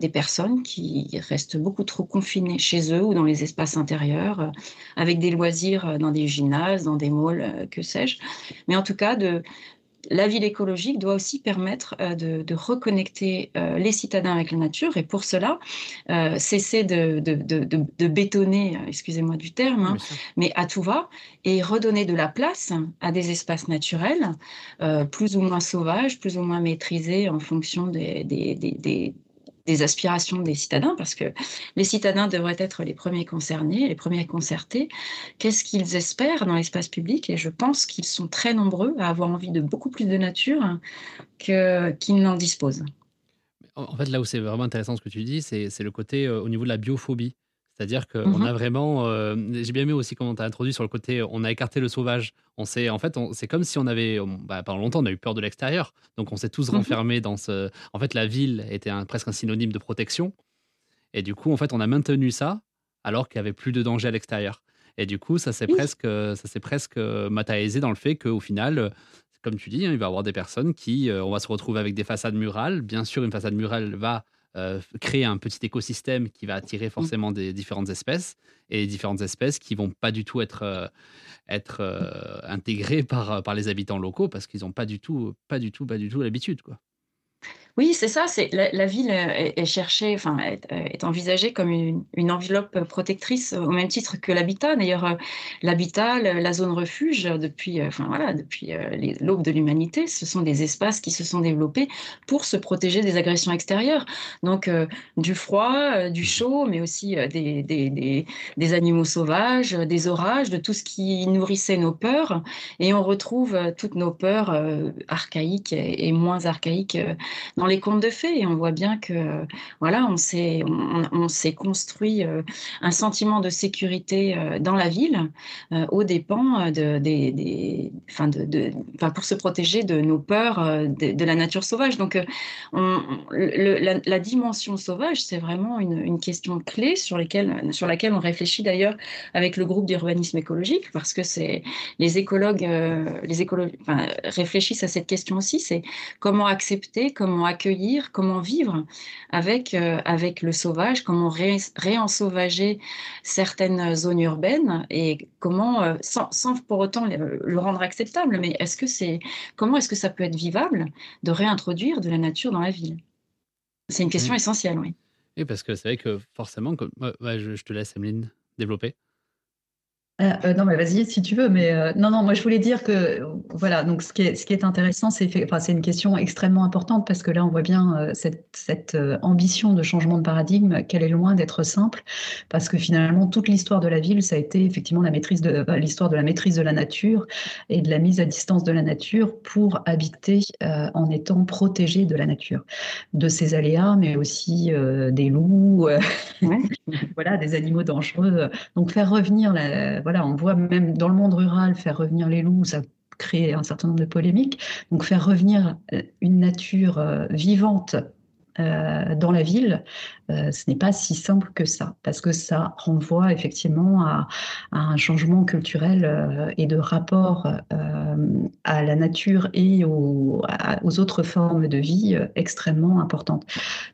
Speaker 3: des personnes qui restent beaucoup trop confinées chez eux ou dans les espaces intérieurs, avec des loisirs dans des gymnases, dans des malls, que sais-je. Mais en tout cas, de, la ville écologique doit aussi permettre euh, de, reconnecter euh, les citadins avec la nature et pour cela, euh, cesser de, bétonner, excusez-moi du terme, hein, mais à tout va, et redonner de la place à des espaces naturels, plus ou moins sauvages, plus ou moins maîtrisés en fonction des, des aspirations des citadins, parce que les citadins devraient être les premiers concernés, les premiers concertés. Qu'est-ce qu'ils espèrent dans l'espace public? Et je pense qu'ils sont très nombreux à avoir envie de beaucoup plus de nature qu'ils n'en disposent.
Speaker 2: En fait, là où c'est vraiment intéressant ce que tu dis, c'est le côté euh, au niveau de la biophobie. C'est-à-dire qu'on mmh a vraiment. Euh, j'ai bien aimé aussi comment tu as introduit sur le côté on a écarté le sauvage. On sait, en fait, c'est comme si on avait. Bah, pendant longtemps, on a eu peur de l'extérieur. Donc on s'est tous mmh renfermés dans ce. En fait, la ville était presque un synonyme de protection. Et du coup, en fait, on a maintenu ça alors qu'il n'y avait plus de danger à l'extérieur. Et du coup, ça s'est presque, ça s'est presque matérialisé dans le fait qu'au final, comme tu dis, hein, il va y avoir des personnes qui, euh, on va se retrouver avec des façades murales. Bien sûr, une façade murale va euh, créer un petit écosystème qui va attirer mmh. forcément des différentes espèces et différentes espèces qui vont pas du tout être, euh, être euh, intégrées par, par les habitants locaux parce qu'ils n'ont pas du tout, pas du tout, pas du tout l'habitude. quoi.
Speaker 3: Oui, c'est ça. C'est la, ville est, cherchée, enfin, est, envisagée comme une, enveloppe protectrice au même titre que l'habitat. D'ailleurs, euh, l'habitat, la zone refuge, depuis, euh, enfin voilà, depuis euh, l'aube de l'humanité, ce sont des espaces qui se sont développés pour se protéger des agressions extérieures. Donc, du froid, du chaud, mais aussi des, des, des, animaux sauvages, des orages, de tout ce qui nourrissait nos peurs. Et on retrouve toutes nos peurs archaïques et, et moins archaïques dans les contes de fées. Et on voit bien que voilà, on s'est on, s'est construit euh, un sentiment de sécurité euh, dans la ville euh, aux dépens de, des, enfin de, de pour se protéger de nos peurs de, la nature sauvage. Donc on, la, dimension sauvage, c'est vraiment une, question clé sur, sur laquelle on réfléchit d'ailleurs avec le groupe d'urbanisme écologique parce que c'est les écologues, les écologues enfin, réfléchissent à cette question aussi, c'est comment accepter, comment accueillir, comment vivre avec, avec le sauvage, comment réensauvager certaines zones urbaines et comment, sans, sans, pour autant le, rendre acceptable, mais est-ce que c'est, comment est-ce que ça peut être vivable de réintroduire de la nature dans la ville? C'est une question essentielle, oui.
Speaker 2: Oui, parce que c'est vrai que forcément, je, je te laisse, Emeline, développer.
Speaker 4: Euh, euh, non, mais vas-y si tu veux, mais euh, non, non, moi je voulais dire que voilà, donc ce qui est, ce qui est intéressant, c'est enfin, une question extrêmement importante parce que là on voit bien cette, cette ambition de changement de paradigme qu'elle est loin d'être simple parce que finalement toute l'histoire de la ville, ça a été effectivement la maîtrise de l'histoire de la maîtrise de la nature et de la mise à distance de la nature pour habiter en étant protégé de la nature, de ses aléas, mais aussi des loups, voilà, des animaux dangereux. Donc faire revenir la voilà, on voit même dans le monde rural faire revenir les loups, ça crée un certain nombre de polémiques. Donc faire revenir euh, une nature euh, vivante euh, dans la ville, ce n'est pas si simple que ça, parce que ça renvoie effectivement à, un changement culturel et de rapport à la nature et aux, autres formes de vie extrêmement importantes.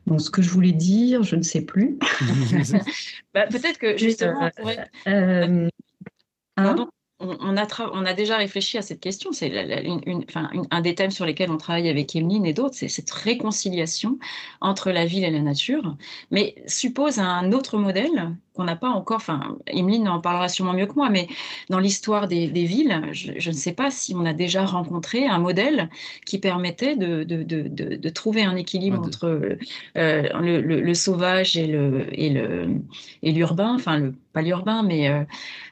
Speaker 4: Donc ce que je voulais dire, je ne sais plus.
Speaker 3: Bah, peut-être que justement, Hein on, a déjà réfléchi à cette question. C'est un des thèmes sur lesquels on travaille avec Emeline et d'autres, c'est cette réconciliation entre la ville et la nature, mais suppose un autre modèle qu'on n'a pas encore, enfin, Emeline en parlera sûrement mieux que moi, mais dans l'histoire des, villes, je, ne sais pas si on a déjà rencontré un modèle qui permettait de, de, de, trouver un équilibre entre euh, le, sauvage et le et l'urbain, enfin, le, pas l'urbain, mais... Euh,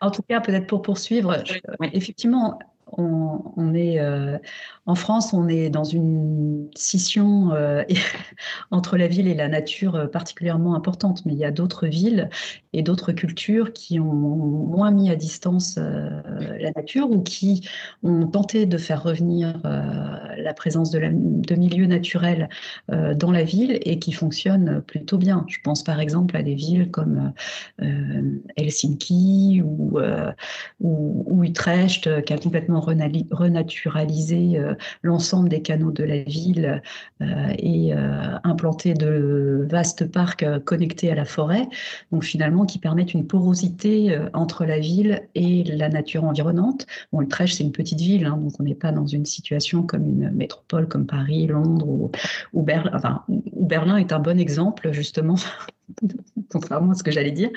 Speaker 4: en tout cas, peut-être pour poursuivre, effectivement, on, est euh, en France, on est dans une scission euh, entre la ville et la nature euh, particulièrement importante, mais il y a d'autres villes et d'autres cultures qui ont moins mis à distance la nature ou qui ont tenté de faire revenir la présence de, de milieux naturels dans la ville et qui fonctionnent plutôt bien. Je pense par exemple à des villes comme Helsinki ou, ou, ou Utrecht qui a complètement renaturaliser euh, l'ensemble des canaux de la ville euh, et euh, implanter de vastes parcs connectés à la forêt, donc finalement qui permettent une porosité entre la ville et la nature environnante. Bon, c'est une petite ville, hein, donc on n'est pas dans une situation comme une métropole comme Paris, Londres ou, ou Berlin. Enfin, Berlin est un bon exemple justement contrairement à ce que j'allais dire,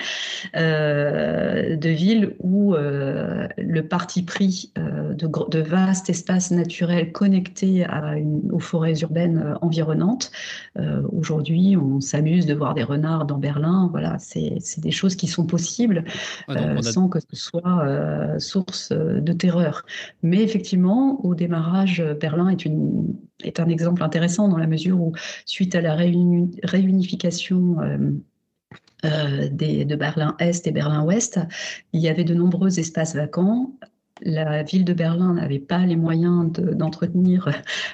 Speaker 4: euh, de villes où euh, le parti pris euh, de, de, vastes espaces naturels connectés à aux forêts urbaines environnantes. Aujourd'hui, on s'amuse de voir des renards dans Berlin. Voilà, c'est des choses qui sont possibles sans que ce soit source de terreur. Mais effectivement, au démarrage, Berlin est, une, est un exemple intéressant dans la mesure où, suite à la réunification euh, de Berlin-Est et Berlin-Ouest, il y avait de nombreux espaces vacants la ville de Berlin n'avait pas les moyens d'entretenir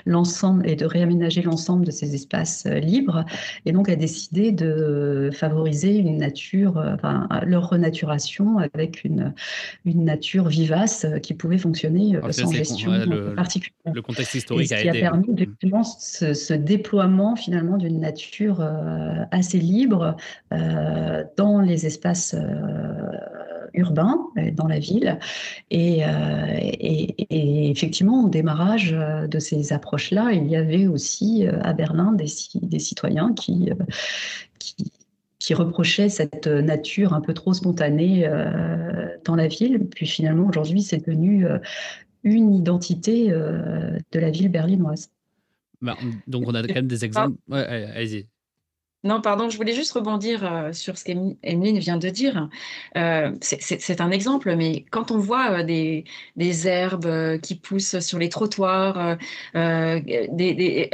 Speaker 4: l'ensemble et de réaménager l'ensemble de ces espaces euh, libres, et donc a décidé de favoriser une nature, euh, enfin, leur renaturation avec une, une nature vivace euh, qui pouvait fonctionner sans gestion particulière.
Speaker 2: Le contexte historique
Speaker 4: et ce qui a, permis justement ce, déploiement finalement d'une nature assez libre dans les espaces urbain euh, dans la ville. Euh, et, effectivement, au démarrage euh, de ces approches-là, il y avait aussi à Berlin des, des citoyens qui, qui, reprochaient cette nature un peu trop spontanée dans la ville. Puis finalement, aujourd'hui, c'est devenu une identité de la ville berlinoise.
Speaker 2: Bah, donc on a quand même des exemples. Ouais, allez-y.
Speaker 3: Non, pardon, je voulais juste rebondir euh, sur ce qu'Emeline vient de dire. Euh, c'est un exemple, mais quand on voit euh, des, herbes qui poussent sur les trottoirs, des,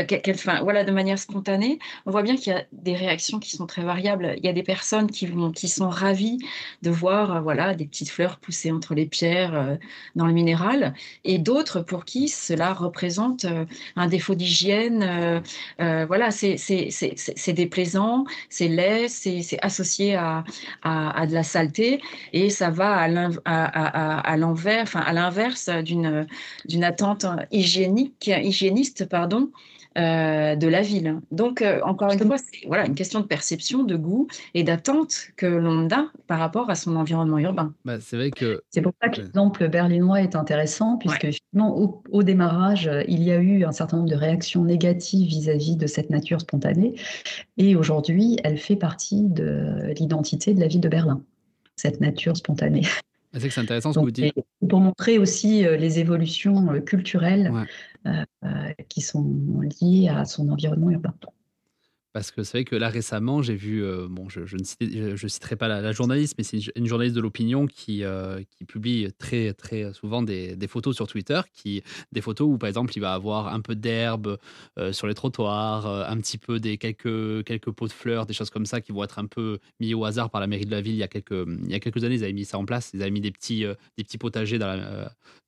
Speaker 3: voilà, de manière spontanée, on voit bien qu'il y a des réactions qui sont très variables. Il y a des personnes qui, vont, qui sont ravies de voir voilà, des petites fleurs pousser entre les pierres dans le minéral, et d'autres pour qui cela représente un défaut d'hygiène. voilà, c'est des c'est laid, c'est associé à, à, de la saleté et ça va à l'envers, enfin à l'inverse d'une attente hygiénique, hygiéniste, pardon, euh, de la ville. Donc, euh, encore une fois, c'est voilà, une question de perception, de goût et d'attente que l'on a par rapport à son environnement urbain.
Speaker 2: Bah, c'est vrai que.
Speaker 4: C'est pour ça que l'exemple berlinois est intéressant, puisque finalement, au, démarrage, il y a eu un certain nombre de réactions négatives vis-à-vis de cette nature spontanée. Et aujourd'hui, elle fait partie de l'identité de la ville de Berlin, cette nature spontanée.
Speaker 2: Ah, c'est intéressant ce que vous dites.
Speaker 4: Pour montrer aussi euh, les évolutions culturelles qui sont liées à son environnement urbain.
Speaker 2: Parce que c'est vrai que là récemment, j'ai vu, euh, bon, je, ne je, citerai pas la, journaliste, mais c'est une, journaliste de l'opinion qui, euh, qui publie très, très souvent des, des, photos sur Twitter, qui, des photos où par exemple il va avoir un peu d'herbe euh, sur les trottoirs, un petit peu des quelques, quelques pots de fleurs, des choses comme ça qui vont être un peu mis au hasard par la mairie de la ville il y a quelques, il y a quelques années. Ils avaient mis ça en place, ils avaient mis des petits, des petits potagers dans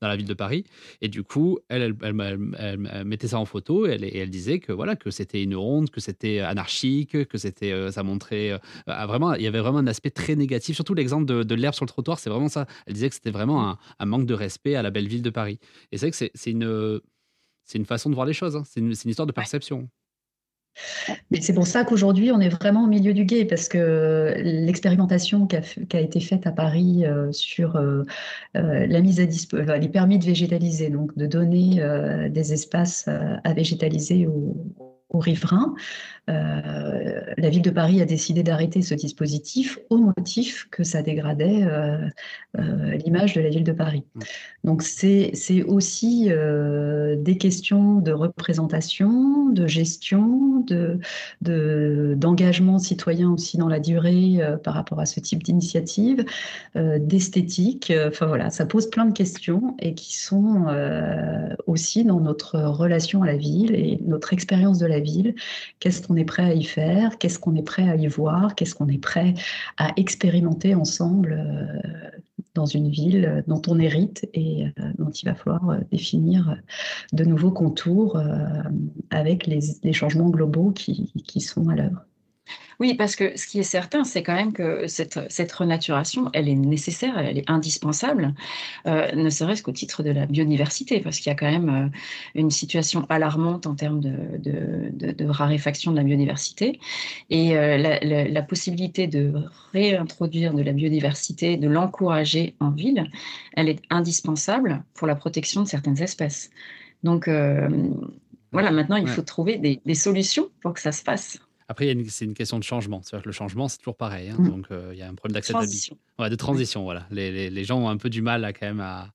Speaker 2: la, ville de Paris. Et du coup, elle, elle, elle, mettait ça en photo et elle, et elle disait que voilà que c'était une honte, que c'était anarchique, que c'était, euh, ça montrait euh, vraiment, il y avait vraiment un aspect très négatif. Surtout l'exemple de, l'herbe sur le trottoir, c'est vraiment ça. Elle disait que c'était vraiment un, manque de respect à la belle ville de Paris. Et c'est vrai que c'est une, c'est une façon de voir les choses. Hein. C'est une, histoire de perception.
Speaker 4: Mais c'est pour ça qu'aujourd'hui, on est vraiment au milieu du guet, parce que l'expérimentation qui a, été faite à Paris euh, sur la mise à disposition, les permis de végétaliser, donc de donner des espaces à végétaliser aux, aux riverains, la ville de Paris a décidé d'arrêter ce dispositif au motif que ça dégradait euh, euh, l'image de la ville de Paris. Mmh. Donc c'est aussi des questions de représentation, de gestion, d'engagement de, citoyen aussi dans la durée par rapport à ce type d'initiative, d'esthétique. Enfin voilà, ça pose plein de questions et qui sont aussi dans notre relation à la ville et notre expérience de la ville. Qu'est-ce qu'on est prêt à y faire, qu'est-ce qu'on est prêt à y voir, qu'est-ce qu'on est prêt à expérimenter ensemble euh, dans une ville dont on hérite et euh, dont il va falloir euh, définir de nouveaux contours avec les, changements globaux qui sont à l'œuvre.
Speaker 3: Oui, parce que ce qui est certain, c'est quand même que cette, cette, renaturation, elle est nécessaire, elle est indispensable, euh, ne serait-ce qu'au titre de la biodiversité, parce qu'il y a quand même euh, une situation alarmante en termes de, de, de, raréfaction de la biodiversité. Et euh, la, la, possibilité de réintroduire de la biodiversité, de l'encourager en ville, elle est indispensable pour la protection de certaines espèces. Donc, voilà, maintenant, il faut trouver des, des solutions pour que ça se passe.
Speaker 2: Après, c'est une question de changement. cest que le changement, c'est toujours pareil. Hein. Mm. Donc, euh, il y a un problème d'acceptabilité. Ouais, de transition, voilà. Les, les, les, gens ont un peu du mal à, quand même à,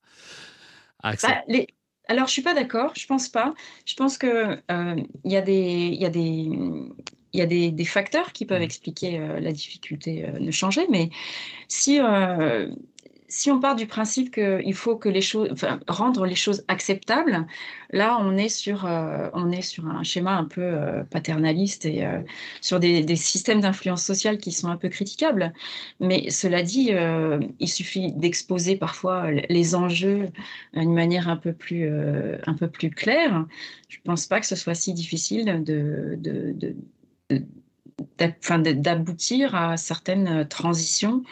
Speaker 3: à accepter. Bah, les... Alors, je suis pas d'accord. Je pense pas. Je pense que euh, il y a des, il y a des, il y a des, des, facteurs qui peuvent mm. expliquer euh, la difficulté de changer, mais si si on part du principe qu'il faut rendre les choses acceptables, là, on est sur, euh, un schéma un peu euh, paternaliste et euh, sur des, systèmes d'influence sociale qui sont un peu critiquables. Mais cela dit, il suffit d'exposer parfois les enjeux d'une manière un peu plus, claire. Je ne pense pas que ce soit si difficile d'aboutir à certaines transitions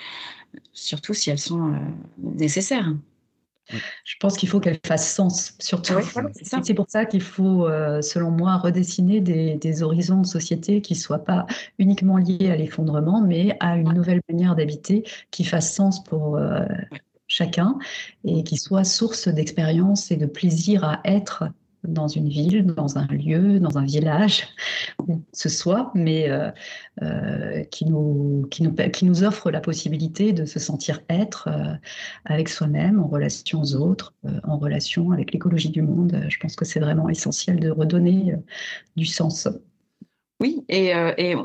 Speaker 3: surtout si elles sont euh, nécessaires.
Speaker 4: Je pense qu'il faut qu'elles fassent sens, surtout. c'est pour ça qu'il faut, euh, selon moi, redessiner des, horizons de société qui ne soient pas uniquement liés à l'effondrement, mais à une nouvelle manière d'habiter qui fasse sens pour euh, chacun et qui soit source d'expérience et de plaisir à être dans une ville, dans un lieu, dans un village, où ce soit, mais euh, euh, qui, nous, qui, nous, qui nous offre la possibilité de se sentir être euh, avec soi-même, en relation aux autres, en relation avec l'écologie du monde. Je pense que c'est vraiment essentiel de redonner du sens.
Speaker 3: Oui, et, et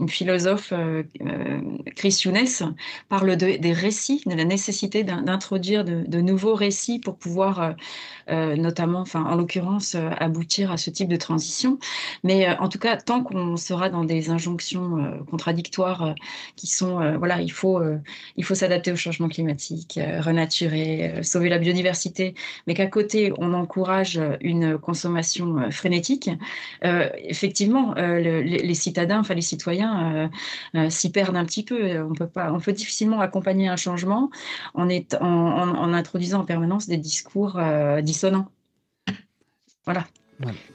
Speaker 3: une philosophe, Chris Younes, parle des récits, de la nécessité d'introduire de, nouveaux récits pour pouvoir, notamment, enfin, en l'occurrence, aboutir à ce type de transition. Mais en tout cas, tant qu'on sera dans des injonctions contradictoires qui sont, voilà, il faut, il faut s'adapter au changement climatique, renaturer, sauver la biodiversité, mais qu'à côté, on encourage une consommation frénétique, effectivement, les, citadins, enfin les citoyens s'y perdent un petit peu. On peut pas, on peut difficilement accompagner un changement en, est, en, introduisant en permanence des discours dissonants. Voilà.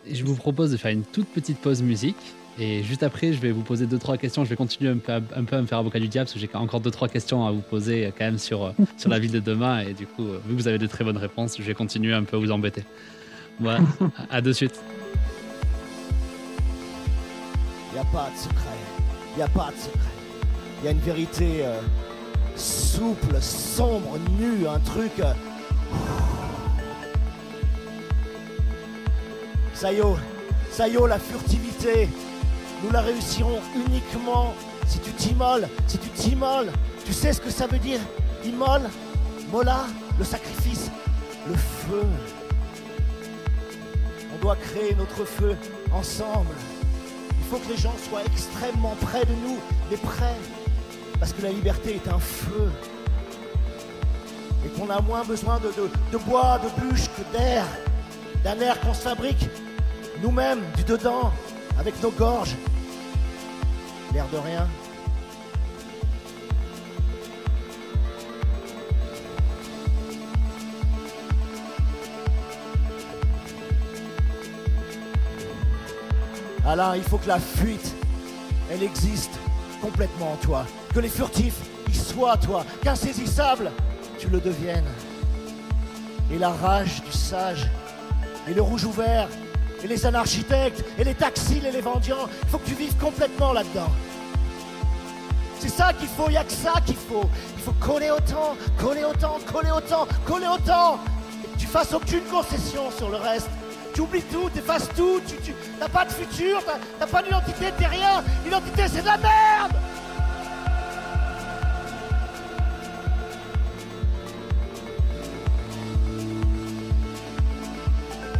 Speaker 2: Je vous propose de faire une toute petite pause musique. Et juste après, je vais vous poser deux, trois questions. Je vais continuer un peu, un peu à me faire avocat du diable parce que j'ai encore deux, trois questions à vous poser quand même sur, sur la ville de demain. Et du coup, vu que vous avez de très bonnes réponses, je vais continuer un peu à vous embêter. Voilà, à de suite.
Speaker 5: Il n'y a pas de secret. Il n'y a pas de secret. Il y a une vérité euh, souple, sombre, nue, un truc. Euh, ça y est, ça y est, la furtivité. Nous la réussirons uniquement si tu t'immoles, si tu t'immoles. Tu sais ce que ça veut dire Immole Mola Le sacrifice Le feu On doit créer notre feu ensemble. Il faut que les gens soient extrêmement près de nous, mais près. Parce que la liberté est un feu. Et qu'on a moins besoin de, de bois, de bûches que d'air. D'un air qu'on se fabrique nous-mêmes, du dedans, avec nos gorges. L'air de rien. Alain, il faut que la fuite, elle existe complètement en toi. Que les furtifs y soient, toi. Qu'insaisissable, tu le deviennes. Et la rage du sage, et le rouge ouvert, et les anarchitectes, et les taxis, et les vendians, il faut que tu vives complètement là-dedans. C'est ça qu'il faut, il n'y a que ça qu'il faut. Il faut coller autant, coller autant, coller autant, coller autant. Tu fasses aucune concession sur le reste tu oublies tout, tu effaces tout, tu, n'as pas de futur, tu n'as pas d'identité, t'es rien. L'identité, c'est de la merde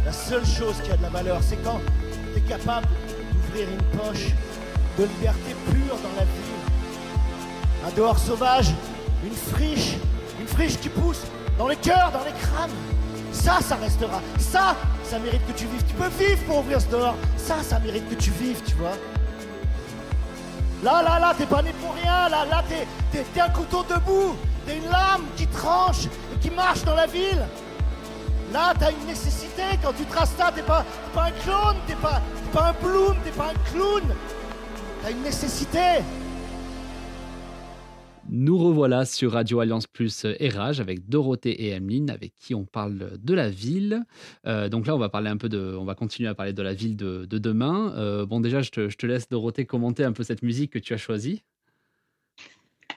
Speaker 5: La seule chose qui a de la valeur, c'est quand tu es capable d'ouvrir une poche de liberté pure dans la vie. Un dehors sauvage, une friche, une friche qui pousse dans les cœurs, dans les crânes. Ça, ça restera. Ça, ça mérite que tu vives. Tu peux vivre pour ouvrir ce dehors. Ça, ça mérite que tu vives, tu vois. Là, là, là, t'es pas né pour rien. Là, là, t'es, un couteau debout. T'es une lame qui tranche et qui marche dans la ville. Là, t'as une nécessité. Quand tu traces ça, t'es pas, pas un clone, t'es pas, t'es pas un bloom, t'es pas un clown. T'as une nécessité.
Speaker 2: Nous revoilà sur Radio Alliance Plus Érage avec Dorothée et Emeline avec qui on parle de la ville. Euh, donc là, on va parler un peu de, on va continuer à parler de la ville de, demain. Euh, bon, déjà, je te, laisse Dorothée commenter un peu cette musique que tu as choisie.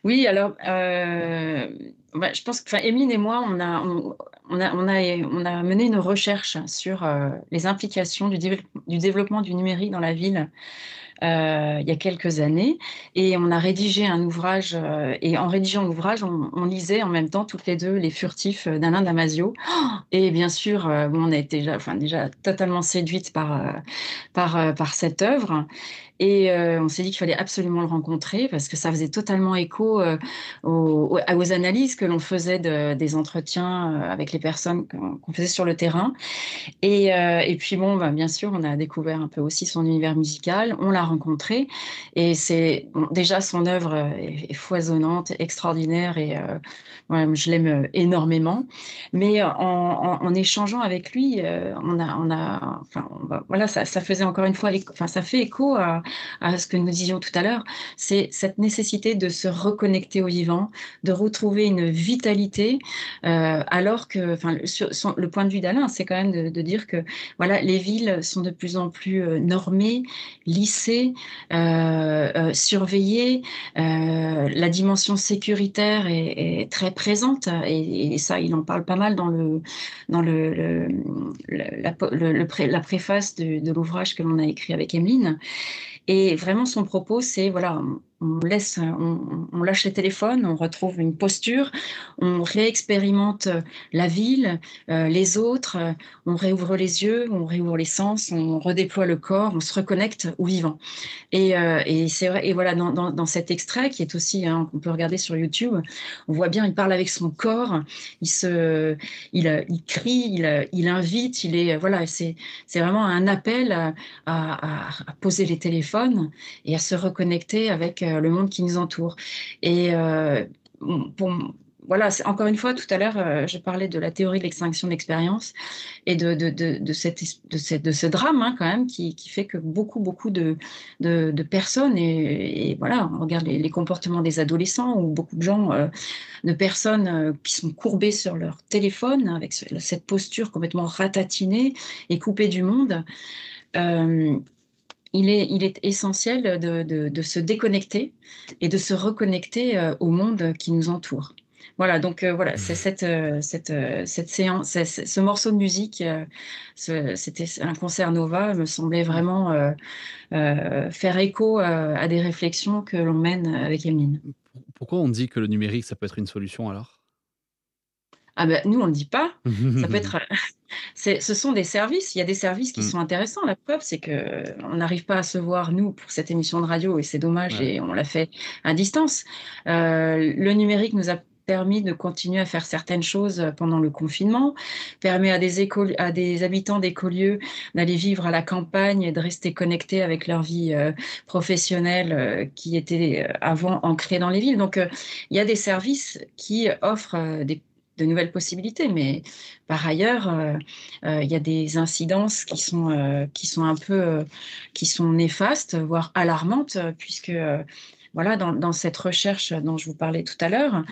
Speaker 3: Oui, alors, euh, je pense que Emeline et moi, on a, on, a, on, a, mené une recherche sur les implications du, développement du numérique dans la ville euh, il y a quelques années. Et on a rédigé un ouvrage, euh, et en rédigeant l'ouvrage, on, lisait en même temps toutes les deux Les Furtifs d'Alain Damasio. Et bien sûr, euh, on a été déjà, totalement séduite par, par cette œuvre. Et on s'est dit qu'il fallait absolument le rencontrer parce que ça faisait totalement écho aux, aux, analyses que l'on faisait de, des entretiens avec les personnes qu'on faisait sur le terrain. Et, puis, bon, bah, bien sûr, on a découvert un peu aussi son univers musical. On l'a rencontré. Et c'est déjà son œuvre est, foisonnante, extraordinaire et euh, je l'aime euh, énormément. Mais en, échangeant avec lui, euh, on a, voilà, ça, faisait encore une fois, ça fait écho à, à ce que nous disions tout à l'heure. C'est cette nécessité de se reconnecter au vivant, de retrouver une vitalité, alors que, enfin, le, point de vue d'Alain, c'est quand même de, dire que voilà, les villes sont de plus en plus normées, lissées connecter, surveiller. la dimension sécuritaire est, très présente et, ça, il en parle pas mal dans le dans le, la, la, préface de, de l'ouvrage que l'on a écrit avec Emeline. Et vraiment, son propos, c'est voilà, on laisse, on, lâche les téléphones, on retrouve une posture, on réexpérimente la ville, euh, les autres, on réouvre les yeux, on réouvre les sens, on redéploie le corps, on se reconnecte au vivant. Et, euh, voilà, dans, cet extrait qui est aussi, hein, qu'on peut regarder sur YouTube, on voit bien, il parle avec son corps, il il, crie, il, invite, il est, voilà, c'est, vraiment un appel à poser les téléphones et à se reconnecter avec euh, le monde qui nous entoure. Et euh, pour, voilà, encore une fois, tout à l'heure, euh, je parlais de la théorie de l'extinction de l'expérience et de, de, de, de, cette, de, ce drame, hein, quand même, qui, qui, fait que beaucoup, beaucoup de, de, personnes, et, voilà, on regarde les, comportements des adolescents, ou beaucoup de gens, de personnes qui sont courbées sur leur téléphone, avec cette posture complètement ratatinée et coupée du monde il est, il est essentiel de, de, se déconnecter et de se reconnecter euh, au monde qui nous entoure. Voilà, donc euh, voilà, c'est cette, euh, cette, cette séance, ce morceau de musique, c'était un concert Nova, me semblait vraiment faire écho à des réflexions que l'on mène avec Emeline.
Speaker 2: Pourquoi on dit que le numérique, ça peut être une solution alors?
Speaker 3: Ah ben, nous, on ne dit pas. Ça peut être. ce sont des services. Il y a des services qui mm. sont intéressants. La preuve, c'est que on n'arrive pas à se voir nous pour cette émission de radio et c'est dommage et on l'a fait à distance. Euh, le numérique nous a permis de continuer à faire certaines choses pendant le confinement, permet à des, écoles, à des habitants d'écolieux d'aller vivre à la campagne et de rester connectés avec leur vie euh, professionnelle euh, qui était avant ancrée dans les villes. Donc, il y a des services qui offrent des de nouvelles possibilités. Mais par ailleurs, euh, euh, il y a des incidences qui sont, euh, qui sont un peu qui sont néfastes, voire alarmantes, puisque voilà, dans, cette recherche dont je vous parlais tout à l'heure,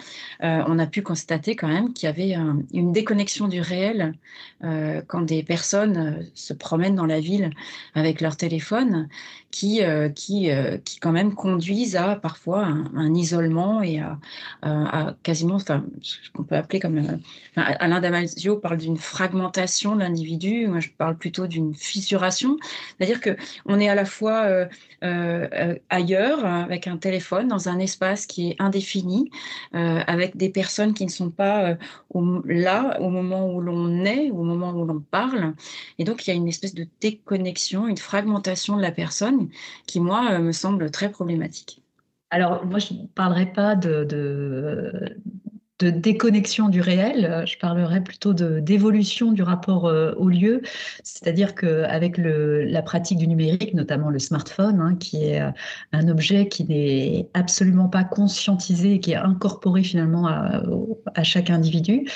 Speaker 3: on a pu constater quand même qu'il y avait une déconnexion du réel quand des personnes se promènent dans la ville avec leur téléphone qui, euh, qui, euh, qui quand même conduisent à parfois un, isolement et à, quasiment, ce qu'on peut appeler comme. Euh, Alain Damasio parle d'une fragmentation de l'individu, moi je parle plutôt d'une fissuration, c'est-à-dire qu'on est à la fois ailleurs avec un téléphone dans un espace qui est indéfini, avec des personnes qui ne sont pas là au moment où l'on est, au moment où l'on parle, et donc il y a une espèce de déconnexion, une fragmentation de la personne qui, moi, euh, me semble très problématique.
Speaker 4: Alors, moi, je ne parlerai pas de, de déconnexion du réel, je parlerai plutôt d'évolution du rapport euh, au lieu, c'est-à-dire qu'avec la pratique du numérique, notamment le smartphone, hein, qui est euh, un objet qui n'est absolument pas conscientisé et qui est incorporé finalement à, chaque individu,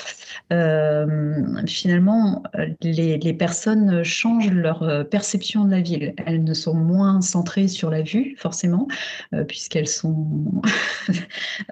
Speaker 4: euh, finalement, les, les, personnes changent leur perception de la ville. Elles ne sont moins centrées sur la vue, forcément, puisqu'elles sont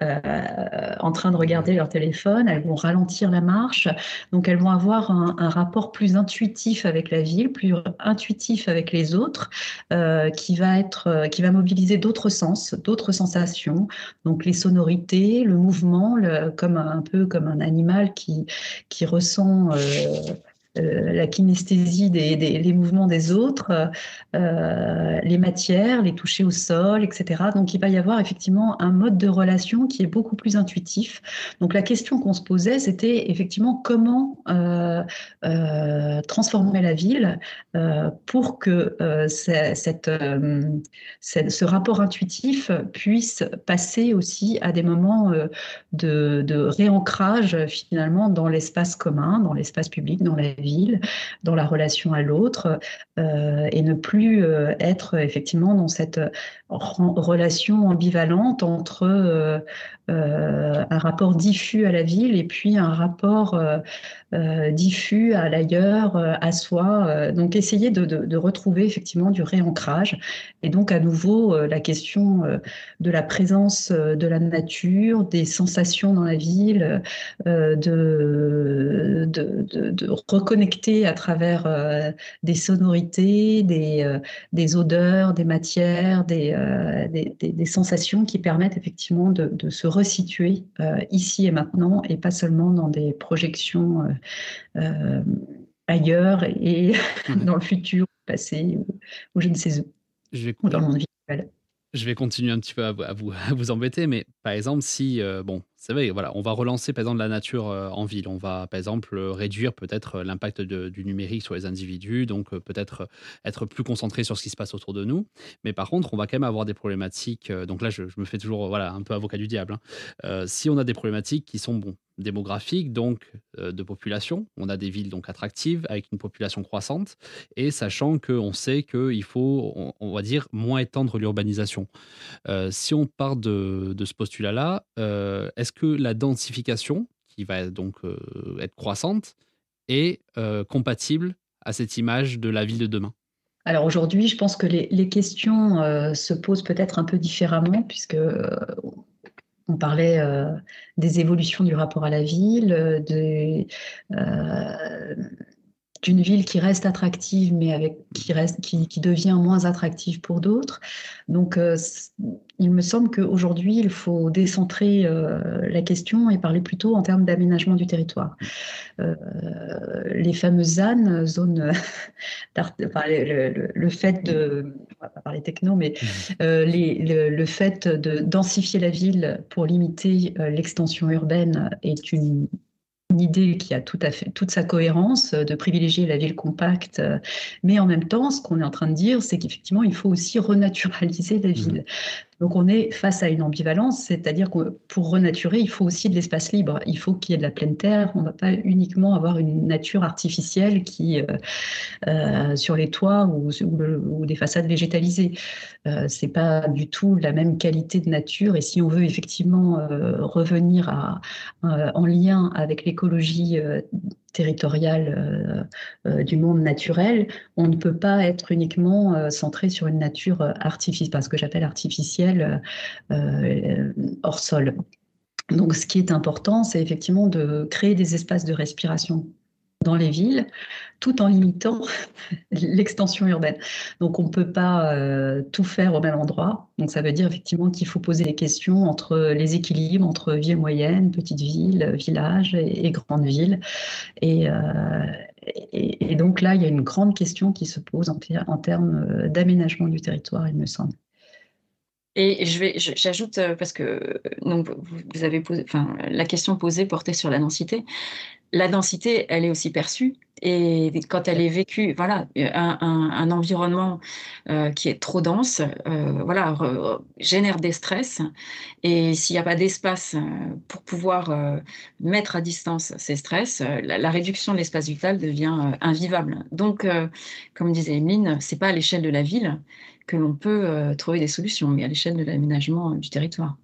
Speaker 4: en train de regarder téléphone, elles vont ralentir la marche, donc elles vont avoir un, rapport plus intuitif avec la ville, plus intuitif avec les autres, euh, qui va être, euh, qui va mobiliser d'autres sens, d'autres sensations, donc les sonorités, le mouvement, comme un peu comme un animal qui qui ressent euh, la kinesthésie des, des, mouvements des autres, euh, les matières, les toucher au sol, etc. Donc il va y avoir effectivement un mode de relation qui est beaucoup plus intuitif. Donc la question qu'on se posait, c'était effectivement comment euh, transformer la ville pour que cette, ce rapport intuitif puisse passer aussi à des moments de, de réancrage finalement dans l'espace commun, dans l'espace public, dans la ville, dans la relation à l'autre, euh, et ne plus euh, être effectivement dans cette relation ambivalente entre euh, un rapport diffus à la ville et puis un rapport diffus à l'ailleurs, à soi. donc essayer de, retrouver effectivement du réancrage. Et donc à nouveau la question de la présence de la nature, des sensations dans la ville, de, de, reconnecter à travers des sonorités, des, des odeurs, des matières, des, des, des, sensations qui permettent effectivement de, de se resituer ici et maintenant et pas seulement dans des projections euh, euh, ailleurs et dans le futur, passé ou, je ne sais où,
Speaker 2: je vais, dans le monde virtuel. Je vais continuer un petit peu à vous, à vous, embêter, mais par exemple, si, euh, bon, c'est vrai, voilà, on va relancer par exemple la nature en ville. On va par exemple réduire peut-être l'impact du numérique sur les individus, donc peut-être être plus concentré sur ce qui se passe autour de nous. Mais par contre, on va quand même avoir des problématiques. donc là, je, me fais toujours voilà un peu avocat du diable. Hein. si on a des problématiques qui sont bon, démographique, donc euh, de population. On a des villes donc attractives avec une population croissante et sachant qu'on sait qu'il faut, on, va dire, moins étendre l'urbanisation. Euh, si on part de, ce postulat-là, euh, est-ce que la densification, qui va donc être croissante, est compatible à cette image de la ville de demain?
Speaker 4: Alors aujourd'hui, je pense que les, questions se posent peut-être un peu différemment, puisque on parlait euh, des évolutions du rapport à la ville, euh, euh, d'une ville qui reste attractive, mais avec, qui, reste, qui, qui devient moins attractive pour d'autres. Donc, il me semble qu'aujourd'hui, il faut décentrer euh, la question et parler plutôt en termes d'aménagement du territoire. Euh, les fameuses ZAN, zones le, fait de, on va pas parler techno, mais mmh. euh, le, fait de densifier la ville pour limiter l'extension urbaine est une une idée qui a tout à fait toute sa cohérence de privilégier la ville compacte, mais en même temps, ce qu'on est en train de dire, c'est qu'effectivement, il faut aussi renaturaliser la mmh. ville. Donc on est face à une ambivalence, c'est-à-dire que pour renaturer, il faut aussi de l'espace libre, il faut qu'il y ait de la pleine terre, on ne va pas uniquement avoir une nature artificielle qui, euh, euh, sur les toits ou, des façades végétalisées. Euh, c'est pas du tout la même qualité de nature. Et si on veut effectivement euh, revenir en lien avec l'écologie territoriale euh, euh, du monde naturel, on ne peut pas être uniquement euh, centré sur une nature artificielle, ce que j'appelle artificielle hors sol. Donc ce qui est important, c'est effectivement de créer des espaces de respiration dans les villes, tout en limitant l'extension urbaine. Donc on ne peut pas euh, tout faire au même endroit. Donc ça veut dire effectivement qu'il faut poser des questions entre les équilibres entre ville moyenne, petite ville, village et, grande ville. Euh, et, et, donc là, il y a une grande question qui se pose en, termes euh, d'aménagement du territoire, il me semble.
Speaker 3: Et j'ajoute parce que donc vous avez posé, enfin la question posée portait sur la densité la densité, elle est aussi perçue. Et quand elle est vécue, voilà, un, environnement euh, qui est trop dense, euh, voilà, génère des stress. Et s'il n'y a pas d'espace euh, pour pouvoir mettre à distance ces stress, la, réduction de l'espace vital devient invivable. Donc, comme disait Emeline, c'est pas à l'échelle de la ville que l'on peut trouver des solutions, mais à l'échelle de l'aménagement du territoire.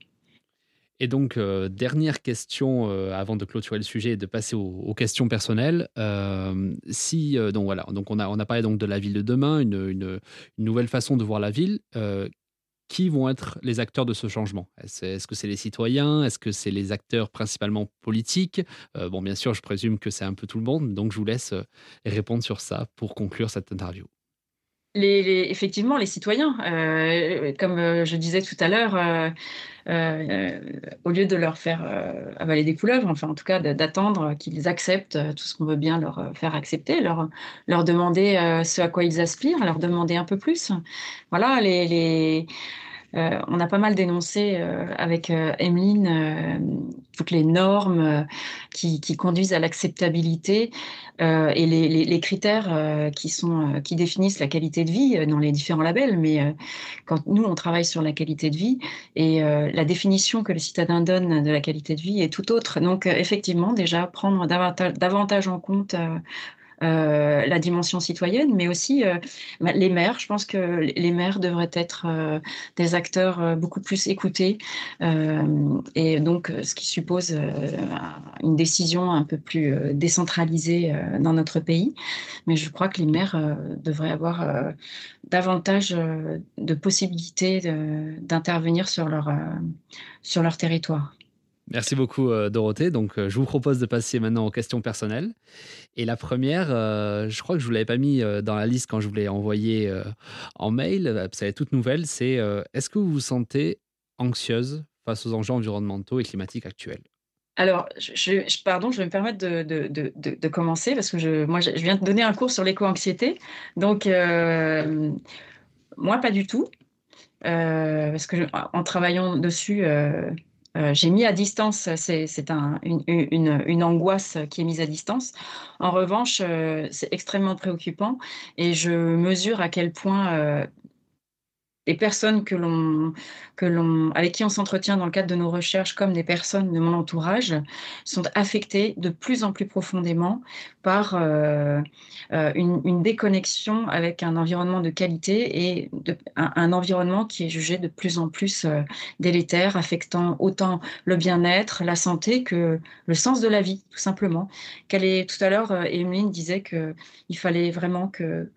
Speaker 2: Et donc, euh, dernière question euh, avant de clôturer le sujet et de passer aux, questions personnelles. Euh, si, donc voilà, donc on a, on a parlé donc de la ville de demain, une, une, nouvelle façon de voir la ville. qui vont être les acteurs de ce changement? Est-ce que c'est les citoyens? Est-ce que c'est les acteurs principalement politiques? Bon, bien sûr, je présume que c'est un peu tout le monde, donc je vous laisse répondre sur ça pour conclure cette interview.
Speaker 3: Effectivement, les citoyens, comme je disais tout à l'heure, euh, au lieu de leur faire euh, avaler des couleuvres, enfin en tout cas d'attendre qu'ils acceptent euh, tout ce qu'on veut bien leur faire accepter, leur, leur demander ce à quoi ils aspirent, leur demander un peu plus. Voilà, les euh, on a pas mal dénoncé euh, avec euh, Emeline toutes les normes qui, conduisent à l'acceptabilité et les, critères qui, sont, qui définissent la qualité de vie dans les différents labels. Mais quand nous, on travaille sur la qualité de vie et la définition que le citadin donne de la qualité de vie est tout autre. Donc, effectivement, déjà, prendre davantage, davantage en compte la dimension citoyenne, mais aussi bah, les maires. Je pense que les maires devraient être des acteurs beaucoup plus écoutés, et donc ce qui suppose une décision un peu plus décentralisée dans notre pays. Mais je crois que les maires devraient avoir davantage de possibilités d'intervenir sur leur, sur leur territoire.
Speaker 2: Merci beaucoup, euh, Dorothée. Donc, euh, je vous propose de passer maintenant aux questions personnelles. Et la première, euh, je crois que je ne vous l'avais pas mis dans la liste quand je vous l'ai envoyé en mail, parce qu'elle est toute nouvelle, c'est est-ce que vous vous sentez anxieuse face aux enjeux environnementaux et climatiques actuels?
Speaker 3: Alors, je, pardon, je vais me permettre de commencer parce que je, moi, je viens de donner un cours sur l'éco-anxiété. Donc, moi, pas du tout. parce que en travaillant dessus, euh, j'ai mis à distance, c'est un, une, une, une, angoisse qui est mise à distance. En revanche, euh, c'est extrêmement préoccupant et je mesure à quel point euh, les personnes que l'on, que l'on, avec qui on s'entretient dans le cadre de nos recherches, comme des personnes de mon entourage, sont affectées de plus en plus profondément par euh, euh, une, déconnexion avec un environnement de qualité et un, environnement qui est jugé de plus en plus euh, délétère, affectant autant le bien-être, la santé que le sens de la vie, tout simplement. Est tout à l'heure, Emeline disait que il fallait vraiment que,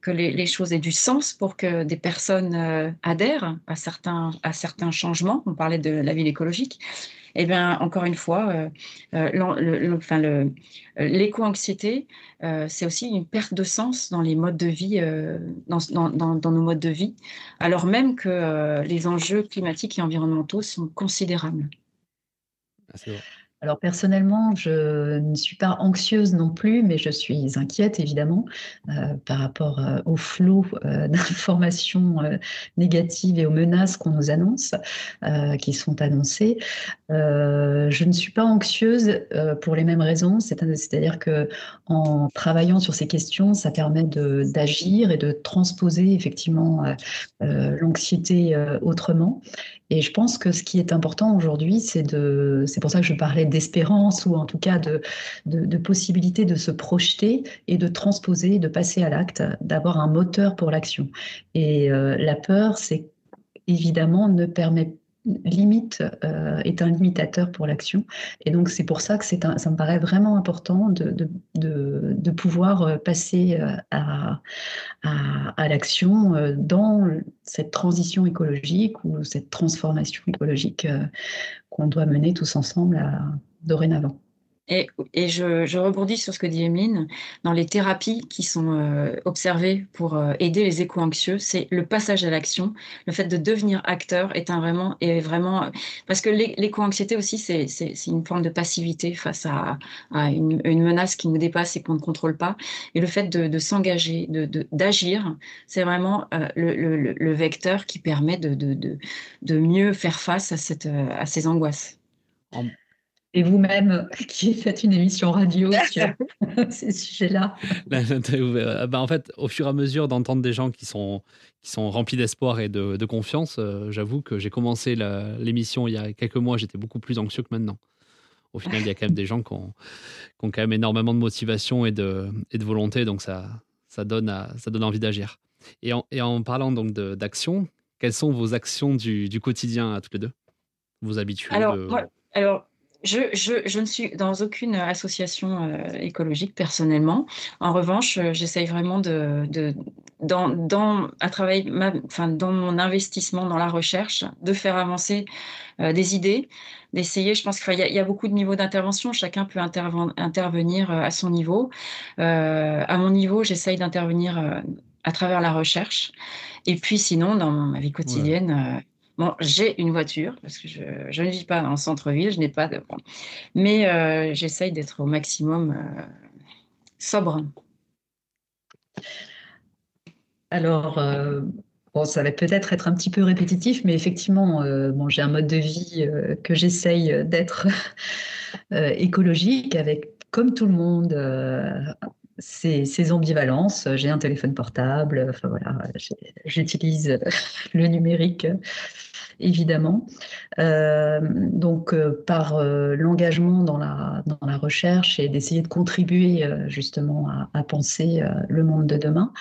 Speaker 3: que, les, choses aient du sens pour que des personnes euh, adhèrent à certains, à certains changements, on parlait de la ville écologique, eh bien, encore une fois, euh, l'éco-anxiété, euh, c'est aussi une perte de sens dans les modes de vie, dans, nos modes de vie, alors même que les enjeux climatiques et environnementaux sont considérables.
Speaker 4: Ah, alors personnellement, je ne suis pas anxieuse non plus, mais je suis inquiète évidemment euh, par rapport euh, au flot euh, d'informations négatives et aux menaces qu'on nous annonce, qui sont annoncées. Je ne suis pas anxieuse pour les mêmes raisons, c'est-à-dire que en travaillant sur ces questions, ça permet d'agir et de transposer effectivement l'anxiété autrement. Et je pense que ce qui est important aujourd'hui, c'est de, c'est pour ça que je parlais d'espérance ou en tout cas de, de, possibilité de se projeter et de transposer, de passer à l'acte, d'avoir un moteur pour l'action. Et euh, la peur, c'est évidemment ne permet limite euh, est un limitateur pour l'action. Et donc, c'est pour ça que ça me paraît vraiment important de, pouvoir euh, passer euh, à, l'action dans cette transition écologique ou cette transformation écologique qu'on doit mener tous ensemble dorénavant.
Speaker 3: Et, je, rebondis sur ce que dit Emeline. Dans les thérapies qui sont euh, observées pour euh, aider les éco-anxieux, c'est le passage à l'action, le fait de devenir acteur est un vraiment est vraiment parce que l'éco-anxiété aussi c'est une forme de passivité face à, une, menace qui nous dépasse et qu'on ne contrôle pas. Et le fait de, de s'engager, de d'agir, c'est vraiment euh, le, vecteur qui permet de, de, de, mieux faire face à cette à ces angoisses
Speaker 4: et vous-même qui faites une émission radio sur ces sujets-là
Speaker 2: euh, bah, En fait, au fur et à mesure d'entendre des gens qui sont, qui sont remplis d'espoir et de, confiance, euh, j'avoue que j'ai commencé l'émission il y a quelques mois, j'étais beaucoup plus anxieux que maintenant. Au final, il y a quand même des gens qui ont, qui ont quand même énormément de motivation et de, et de volonté, donc ça, ça, donne, ça donne envie d'agir. Et en, et en parlant donc d'action, quelles sont vos actions du, du, quotidien à toutes les deux? Vos habitudes
Speaker 3: alors, alors je, ne suis dans aucune association euh, écologique personnellement. En revanche, euh, j'essaye vraiment de, dans, à travailler, enfin, dans mon investissement dans la recherche, de faire avancer euh, des idées, d'essayer. Je pense qu'il y, a beaucoup de niveaux d'intervention. Chacun peut intervenir à son niveau. à mon niveau, j'essaye d'intervenir à travers la recherche. Et puis sinon, dans ma vie quotidienne, Bon, j'ai une voiture parce que je, ne vis pas en centre-ville, je n'ai pas de. Mais euh, j'essaye d'être au maximum euh, sobre.
Speaker 4: Alors, euh, bon, ça va peut-être être un petit peu répétitif, mais effectivement, bon, j'ai un mode de vie que j'essaye d'être écologique avec, comme tout le monde, ces, ambivalences. J'ai un téléphone portable, enfin voilà, j'utilise le numérique évidemment. donc, par l'engagement dans la, dans la recherche et d'essayer de contribuer justement à, penser le monde de demain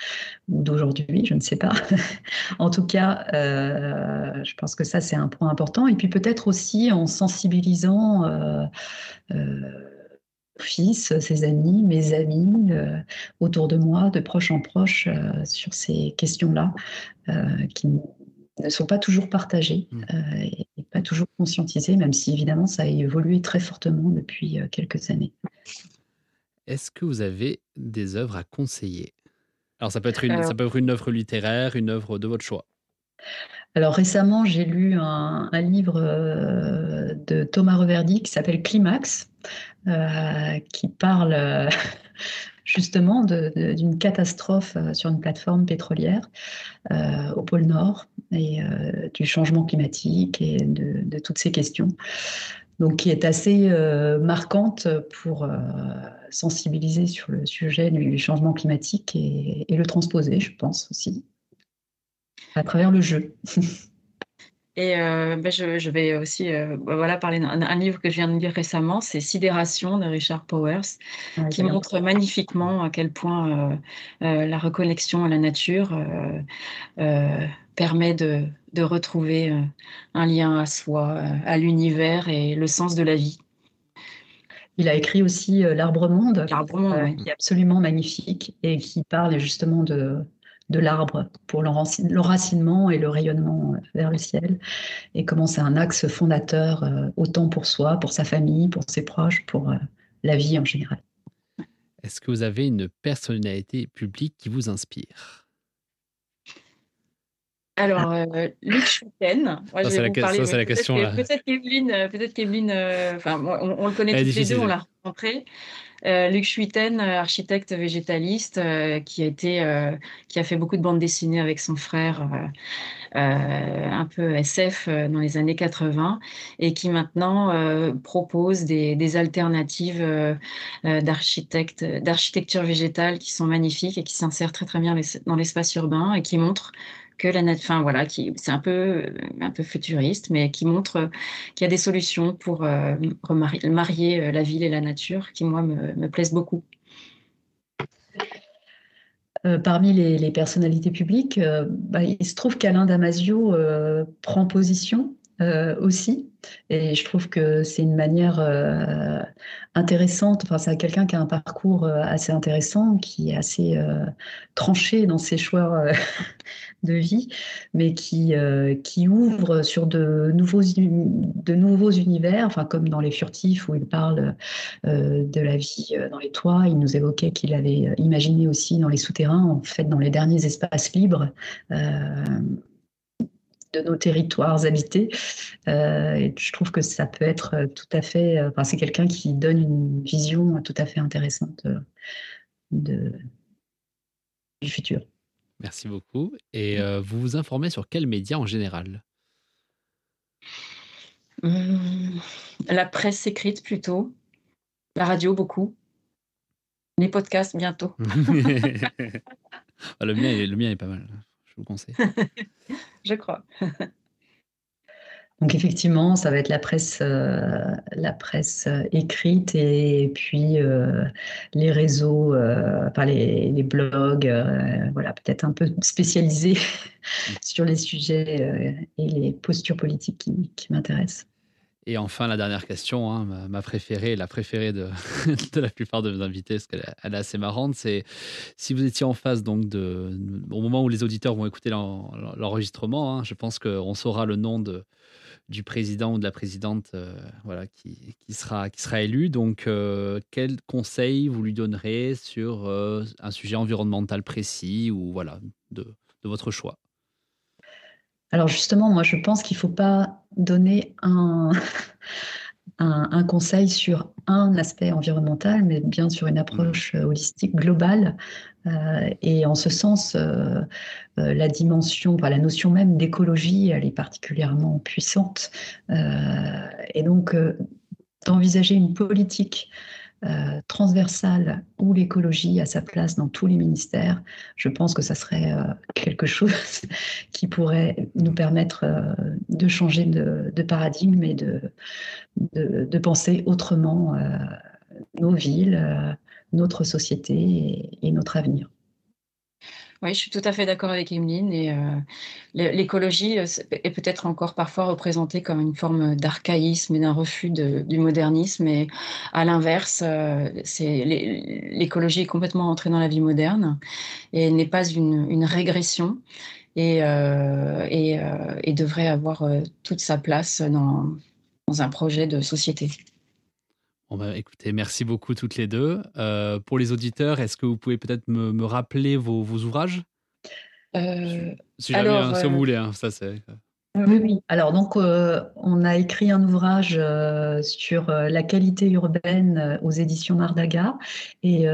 Speaker 4: ou d'aujourd'hui, je ne sais pas. en tout cas, je pense que ça, c'est un point important. Et puis peut-être aussi en sensibilisant fils, ses amis, mes amis, euh, autour de moi, de proche en proche, euh, sur ces questions-là, euh, qui ne sont pas toujours partagées mmh. et, pas toujours conscientisées, même si évidemment ça a évolué très fortement depuis quelques années.
Speaker 2: Est-ce que vous avez des œuvres à conseiller? Alors ça peut être une, ça peut être une œuvre littéraire, une œuvre de votre choix.
Speaker 4: Alors récemment, j'ai lu un, livre de Thomas Reverdy qui s'appelle Climax, euh, qui parle euh, justement d'une catastrophe euh, sur une plateforme pétrolière au pôle Nord et du changement climatique et de, toutes ces questions. Donc, qui est assez marquante pour sensibiliser sur le sujet du changement climatique et le transposer, je pense aussi, à travers le jeu.
Speaker 3: Et euh, ben, je, vais aussi euh, bah, voilà, parler d'un livre que je viens de lire récemment, c'est Sidération de Richard Powers, ah, qui montre magnifiquement à quel point euh, la reconnexion à la nature permet de, de retrouver un lien à soi, à l'univers et le sens de la vie.
Speaker 4: Il a écrit aussi L'Arbre Monde, qui est absolument magnifique et qui parle justement de, de l'arbre pour l'enracinement et le rayonnement euh, vers le ciel, et comment c'est un axe fondateur euh, autant pour soi, pour sa famille, pour ses proches, pour euh, la vie en général.
Speaker 2: Est-ce que vous avez une personnalité publique qui vous inspire?
Speaker 3: Alors, Luc Schwitten,
Speaker 2: ça, c'est la, question.
Speaker 3: Peut-être qu'Evelyne, peut enfin, on, le connaît tous les deux, on l'a rencontré. Euh, Luc Schuiten, euh, architecte végétaliste, euh, qui a été, qui a fait beaucoup de bandes dessinées avec son frère, un peu SF dans les années 80, et qui maintenant propose des, alternatives d'architecture végétale qui sont magnifiques et qui s'insèrent très très bien dans l'espace urbain et qui montrent que la enfin voilà, qui c'est un peu un peu futuriste, mais qui montre qu'il y a des solutions pour euh, marier euh, la ville et la nature, qui moi me, plaisent beaucoup.
Speaker 4: Euh, parmi les, personnalités publiques, bah, il se trouve qu'Alain Damasio prend position aussi. Et je trouve que c'est une manière intéressante. Enfin, c'est quelqu'un qui a un parcours assez intéressant, qui est assez tranché dans ses choix de vie, mais qui, euh, qui ouvre sur de nouveaux, de nouveaux univers, enfin, comme dans Les Furtifs, où il parle euh, de la vie euh, dans les toits. Il nous évoquait qu'il avait imaginé aussi dans les souterrains, en fait, dans les derniers espaces libres. de nos territoires habités. je trouve que ça peut être tout à fait. Enfin, c'est quelqu'un qui donne une vision tout à fait intéressante du futur.
Speaker 2: Merci beaucoup. Et mmh. euh, vous vous informez sur quels médias en général?
Speaker 3: Mmh, La presse écrite plutôt, la radio beaucoup, les podcasts bientôt.
Speaker 2: Ah, le, mien, le mien est pas mal, je vous conseille.
Speaker 3: je crois.
Speaker 4: Donc effectivement, ça va être la presse, euh, la presse euh, écrite et, puis euh, les réseaux, enfin les, blogs, voilà, peut-être un peu spécialisés sur les sujets et les postures politiques qui, m'intéressent.
Speaker 2: Et enfin, la dernière question, hein, ma, préférée, la préférée de, la plupart de mes invités, parce qu'elle est assez marrante, c'est si vous étiez en face, donc, au moment où les auditeurs vont écouter l'enregistrement, hein, je pense qu'on saura le nom de, du président ou de la présidente euh, voilà, qui, qui, sera, qui sera élu. Donc, euh, quel conseil vous lui donnerez sur euh, un sujet environnemental précis ou voilà, de, de votre choix?
Speaker 4: Alors justement, moi je pense qu'il ne faut pas donner un, un, conseil sur un aspect environnemental, mais bien sur une approche mmh. holistique globale. Euh, et en ce sens, euh, euh, la dimension, la notion même d'écologie, elle est particulièrement puissante. et donc, d'envisager une politique transversale où l'écologie a sa place dans tous les ministères, je pense que ça serait quelque chose qui pourrait nous permettre de changer de, paradigme et de, penser autrement nos villes, notre société et notre avenir.
Speaker 3: Oui, je suis tout à fait d'accord avec Emeline. Et euh, l'écologie euh, est peut-être encore parfois représentée comme une forme d'archaïsme et d'un refus du modernisme. Et à l'inverse, euh, l'écologie est complètement entrée dans la vie moderne et n'est pas une, régression et, et, devrait avoir toute sa place dans un projet de société.
Speaker 2: Bah, merci beaucoup toutes les deux. Euh, pour les auditeurs, est-ce que vous pouvez peut-être me, rappeler vos, ouvrages?
Speaker 3: Euh,
Speaker 2: Si jamais, hein, si vous euh, voulez, hein, ça c'est.
Speaker 4: Oui, oui. Alors, donc, euh, on a écrit un ouvrage euh, sur euh, la qualité urbaine aux éditions Mardaga. Et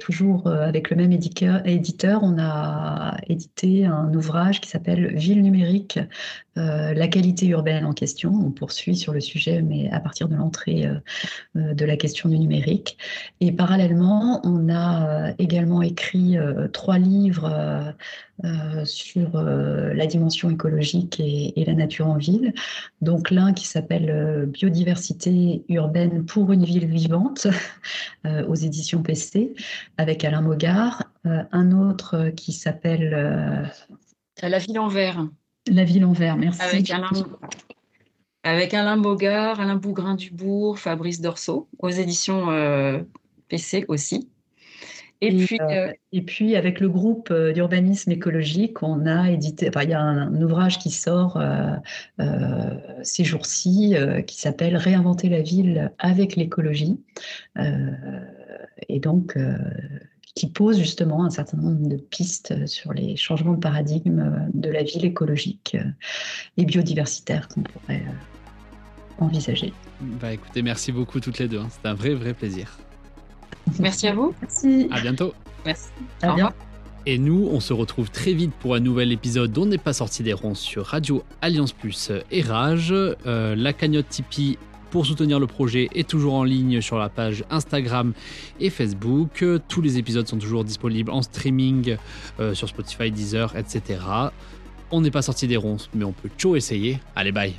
Speaker 4: toujours avec le même éditeur, on a édité un ouvrage qui s'appelle Ville numérique, la qualité urbaine en question. On poursuit sur le sujet, mais à partir de l'entrée de la question du numérique. Et parallèlement, on a également écrit trois livres sur la dimension écologique et, et la nature en ville. Donc l'un qui s'appelle euh, Biodiversité urbaine pour une ville vivante euh, aux éditions PC avec Alain Mogard. Euh, un autre qui s'appelle
Speaker 3: La ville en vert.
Speaker 4: La ville en vert, merci.
Speaker 3: Avec Alain, avec Alain Mogard, Alain Bougrain-Dubourg, Fabrice Dorso, aux éditions PC aussi.
Speaker 4: Et, puis, euh, euh, et puis, avec le groupe euh, d'urbanisme écologique, on a édité, enfin, il y a un, ouvrage qui sort ces jours-ci qui s'appelle Réinventer la ville avec l'écologie. et donc, qui pose justement un certain nombre de pistes sur les changements de paradigme de la ville écologique et biodiversitaire qu'on pourrait envisager.
Speaker 2: Bah écoutez, merci beaucoup toutes les deux. Hein. C'était un vrai, vrai plaisir.
Speaker 3: Merci à vous.
Speaker 4: Merci.
Speaker 2: À bientôt.
Speaker 3: Merci.
Speaker 4: À bientôt.
Speaker 2: Et nous, on se retrouve très vite pour un nouvel épisode dont n'est pas sorti des ronces sur Radio Alliance Plus et Rage. Euh, la cagnotte Tipeee pour soutenir le projet est toujours en ligne sur la page Instagram et Facebook. Tous les épisodes sont toujours disponibles en streaming euh, sur Spotify, Deezer, etc. On n'est pas sorti des ronces, mais on peut toujours essayer. Allez, bye